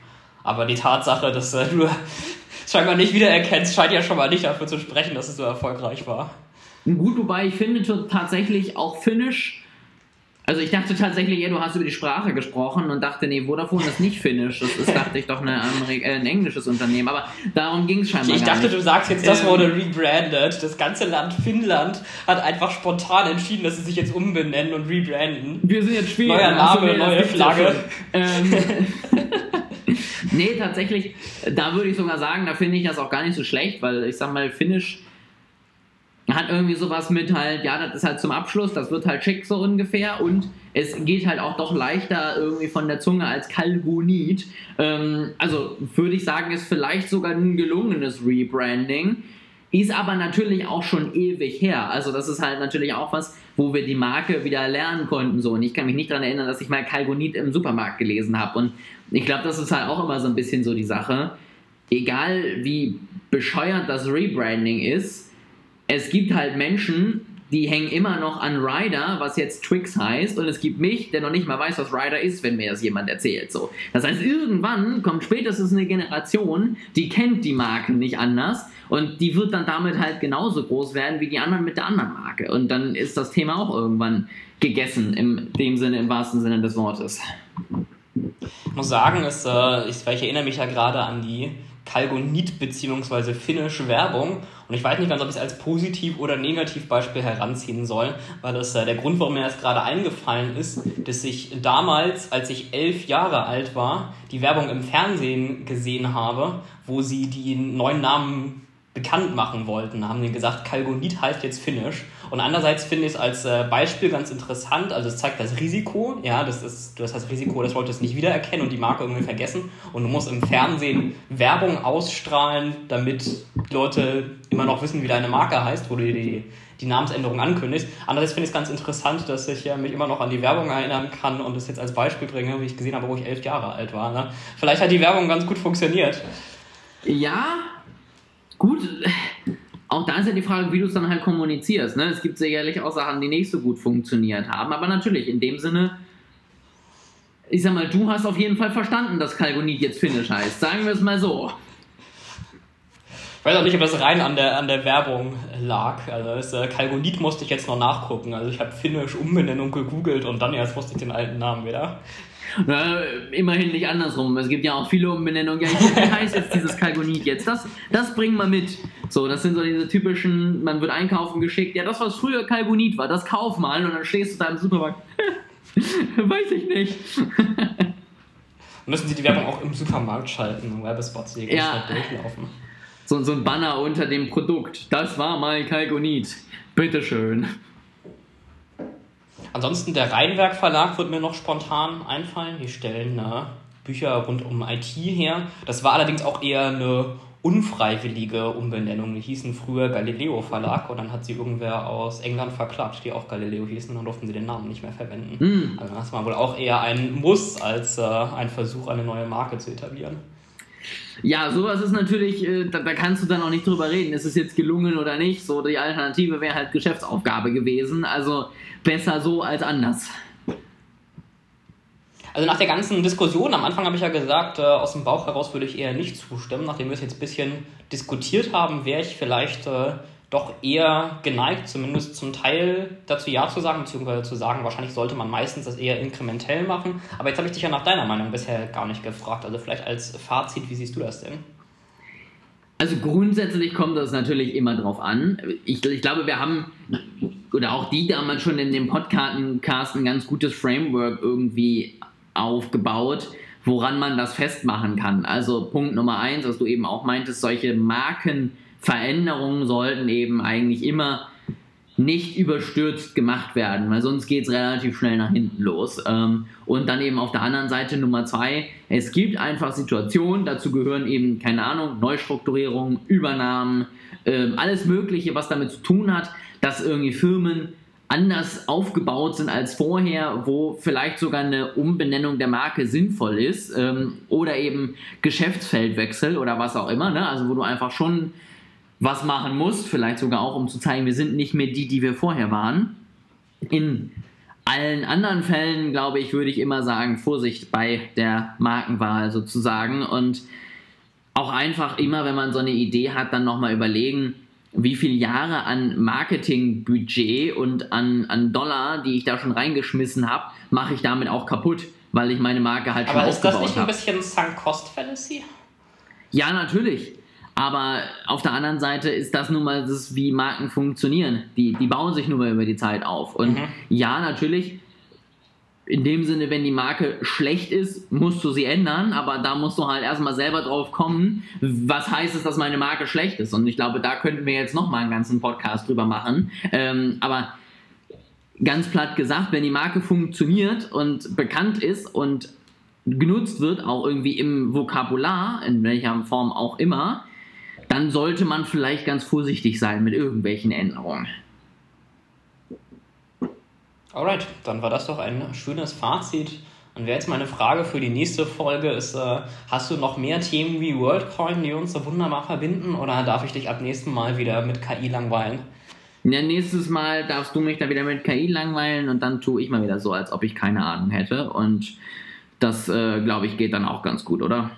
Aber die Tatsache, dass äh, du scheinbar nicht wiedererkennst, scheint ja schon mal nicht dafür zu sprechen, dass es so erfolgreich war. Gut, wobei ich finde tatsächlich auch Finnisch. Also ich dachte tatsächlich, ja, du hast über die Sprache gesprochen und dachte, nee, Vodafone ist nicht Finnisch. Das ist, dachte ich, doch eine äh, ein englisches Unternehmen. Aber darum ging es scheinbar Ich dachte, nicht. du sagst jetzt, das Ähm. wurde rebrandet. Das ganze Land Finnland hat einfach spontan entschieden, dass sie sich jetzt umbenennen und rebranden. Wir sind jetzt Schweden. Neuer Name, neue Flagge. Ähm, nee, tatsächlich, da würde ich sogar sagen, da finde ich das auch gar nicht so schlecht, weil ich sag mal, Finnisch hat irgendwie sowas mit halt, ja, das ist halt zum Abschluss, das wird halt schick so ungefähr und es geht halt auch doch leichter irgendwie von der Zunge als Kalgonit. Ähm, also würde ich sagen, ist vielleicht sogar ein gelungenes Rebranding. Ist aber natürlich auch schon ewig her. Also das ist halt natürlich auch was, wo wir die Marke wieder lernen konnten. So. Und ich kann mich nicht daran erinnern, dass ich mal Kalgonit im Supermarkt gelesen habe. Und ich glaube, das ist halt auch immer so ein bisschen so die Sache. Egal wie bescheuert das Rebranding ist, es gibt halt Menschen, die hängen immer noch an Ryder, was jetzt Twix heißt, und es gibt mich, der noch nicht mal weiß, was Ryder ist, wenn mir das jemand erzählt. So. Das heißt, irgendwann kommt spätestens eine Generation, die kennt die Marke nicht anders und die wird dann damit halt genauso groß werden wie die anderen mit der anderen Marke. Und dann ist das Thema auch irgendwann gegessen, im dem Sinne, im wahrsten Sinne des Wortes. Ich muss sagen, es, äh, ich, ich erinnere mich ja gerade an die Kalgonit bzw. finnische Werbung und ich weiß nicht ganz, ob ich es als Positiv- oder Negativbeispiel heranziehen soll, weil das äh, der Grund, warum mir das gerade eingefallen ist, dass ich damals, als ich elf Jahre alt war, die Werbung im Fernsehen gesehen habe, wo sie die neuen Namen bekannt machen wollten, haben die gesagt, Kalgonit heißt jetzt Finnisch. Und andererseits finde ich es als äh, Beispiel ganz interessant, also es zeigt das Risiko, ja, das ist, du hast das Risiko, dass Leute es nicht wiedererkennen und die Marke irgendwie vergessen und du musst im Fernsehen Werbung ausstrahlen, damit Leute immer noch wissen, wie deine Marke heißt, wo du die, die Namensänderung ankündigst. Andererseits finde ich es ganz interessant, dass ich ja mich immer noch an die Werbung erinnern kann und es jetzt als Beispiel bringe, wie ich gesehen habe, wo ich elf Jahre alt war. Ne? Vielleicht hat die Werbung ganz gut funktioniert. Ja, gut. Auch da ist ja die Frage, wie du es dann halt kommunizierst. Ne? Es gibt sicherlich auch Sachen, die nicht so gut funktioniert haben. Aber natürlich, in dem Sinne, ich sag mal, du hast auf jeden Fall verstanden, dass Kalgonit jetzt Finnisch heißt. Sagen wir es mal so. Ich weiß auch nicht, ob das rein an der, an der Werbung lag. Also das Kalgonit musste ich jetzt noch nachgucken. Also ich habe Finnisch Umbenennung gegoogelt und dann erst wusste ich den alten Namen wieder. Äh, immerhin nicht andersrum. Es gibt ja auch viele Umbenennungen. Ja, wie heißt jetzt dieses Kalgonit jetzt? Das, das bringen wir mit. So, das sind so diese typischen, man wird einkaufen geschickt. Ja, das, was früher Kalgonit war, das kauf mal. Und dann stehst du da im Supermarkt. Weiß ich nicht. Müssen sie die Werbung auch im Supermarkt schalten, Werbespots, die Ja. durchlaufen. So, so ein Banner unter dem Produkt. Das war mal Kalgonit. Bitteschön. Ansonsten der Rheinwerk Verlag wird mir noch spontan einfallen. Die stellen äh, Bücher rund um IT her. Das war allerdings auch eher eine unfreiwillige Umbenennung. Die hießen früher Galileo Verlag und dann hat sie irgendwer aus England verklagt, die auch Galileo hießen und dann durften sie den Namen nicht mehr verwenden. Hm. Also das war wohl auch eher ein Muss als äh, ein Versuch, eine neue Marke zu etablieren. Ja, sowas ist natürlich, äh, da, da kannst du dann auch nicht drüber reden, ist es jetzt gelungen oder nicht. So, die Alternative wäre halt Geschäftsaufgabe gewesen. Also besser so als anders. Also nach der ganzen Diskussion, am Anfang habe ich ja gesagt, äh, aus dem Bauch heraus würde ich eher nicht zustimmen. Nachdem wir es jetzt ein bisschen diskutiert haben, wäre ich vielleicht äh, doch eher geneigt, zumindest zum Teil dazu Ja zu sagen, beziehungsweise zu sagen, wahrscheinlich sollte man meistens das eher inkrementell machen. Aber jetzt habe ich dich ja nach deiner Meinung bisher gar nicht gefragt. Also vielleicht als Fazit, wie siehst du das denn? Also grundsätzlich kommt das natürlich immer drauf an. Ich, ich glaube, wir haben, oder auch die damals schon in dem Podcast ein ganz gutes Framework irgendwie aufgebaut, woran man das festmachen kann. Also Punkt Nummer eins, was du eben auch meintest, solche Markenveränderungen sollten eben eigentlich immer nicht überstürzt gemacht werden, weil sonst geht es relativ schnell nach hinten los. Ähm, und dann eben auf der anderen Seite Nummer zwei, es gibt einfach Situationen, dazu gehören eben, keine Ahnung, Neustrukturierung, Übernahmen, ähm, alles Mögliche, was damit zu tun hat, dass irgendwie Firmen anders aufgebaut sind als vorher, wo vielleicht sogar eine Umbenennung der Marke sinnvoll ist ähm, oder eben Geschäftsfeldwechsel oder was auch immer, ne? also wo du einfach schon was machen musst, vielleicht sogar auch, um zu zeigen, wir sind nicht mehr die, die wir vorher waren. In allen anderen Fällen, glaube ich, würde ich immer sagen, Vorsicht bei der Markenwahl sozusagen und auch einfach immer, wenn man so eine Idee hat, dann nochmal überlegen, wie viele Jahre an Marketingbudget und an, an Dollar, die ich da schon reingeschmissen habe, mache ich damit auch kaputt, weil ich meine Marke halt schon Aber ist das aufgebaut nicht ein habe. bisschen Sunk-Cost-Fallacy? Ja, natürlich. Aber auf der anderen Seite ist das nun mal das, wie Marken funktionieren. Die, die bauen sich nun mal über die Zeit auf. Und Mhm. ja, natürlich, in dem Sinne, wenn die Marke schlecht ist, musst du sie ändern, aber da musst du halt erstmal selber drauf kommen, was heißt es, dass meine Marke schlecht ist. Und ich glaube, da könnten wir jetzt nochmal einen ganzen Podcast drüber machen. Ähm, aber ganz platt gesagt, wenn die Marke funktioniert und bekannt ist und genutzt wird, auch irgendwie im Vokabular, in welcher Form auch immer, dann sollte man vielleicht ganz vorsichtig sein mit irgendwelchen Änderungen. Alright, dann war das doch ein schönes Fazit. Und wäre jetzt meine Frage für die nächste Folge ist, äh, hast du noch mehr Themen wie WorldCoin, die uns so wunderbar verbinden? Oder darf ich dich ab nächsten Mal wieder mit KI langweilen? Ja, nächstes Mal darfst du mich da wieder mit KI langweilen und dann tue ich mal wieder so, als ob ich keine Ahnung hätte. Und das, äh, glaube ich, geht dann auch ganz gut, oder?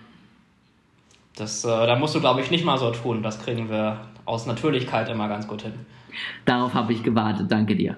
Das, äh, da musst du, glaube ich, nicht mal so tun. Das kriegen wir aus Natürlichkeit immer ganz gut hin. Darauf habe ich gewartet. Danke dir.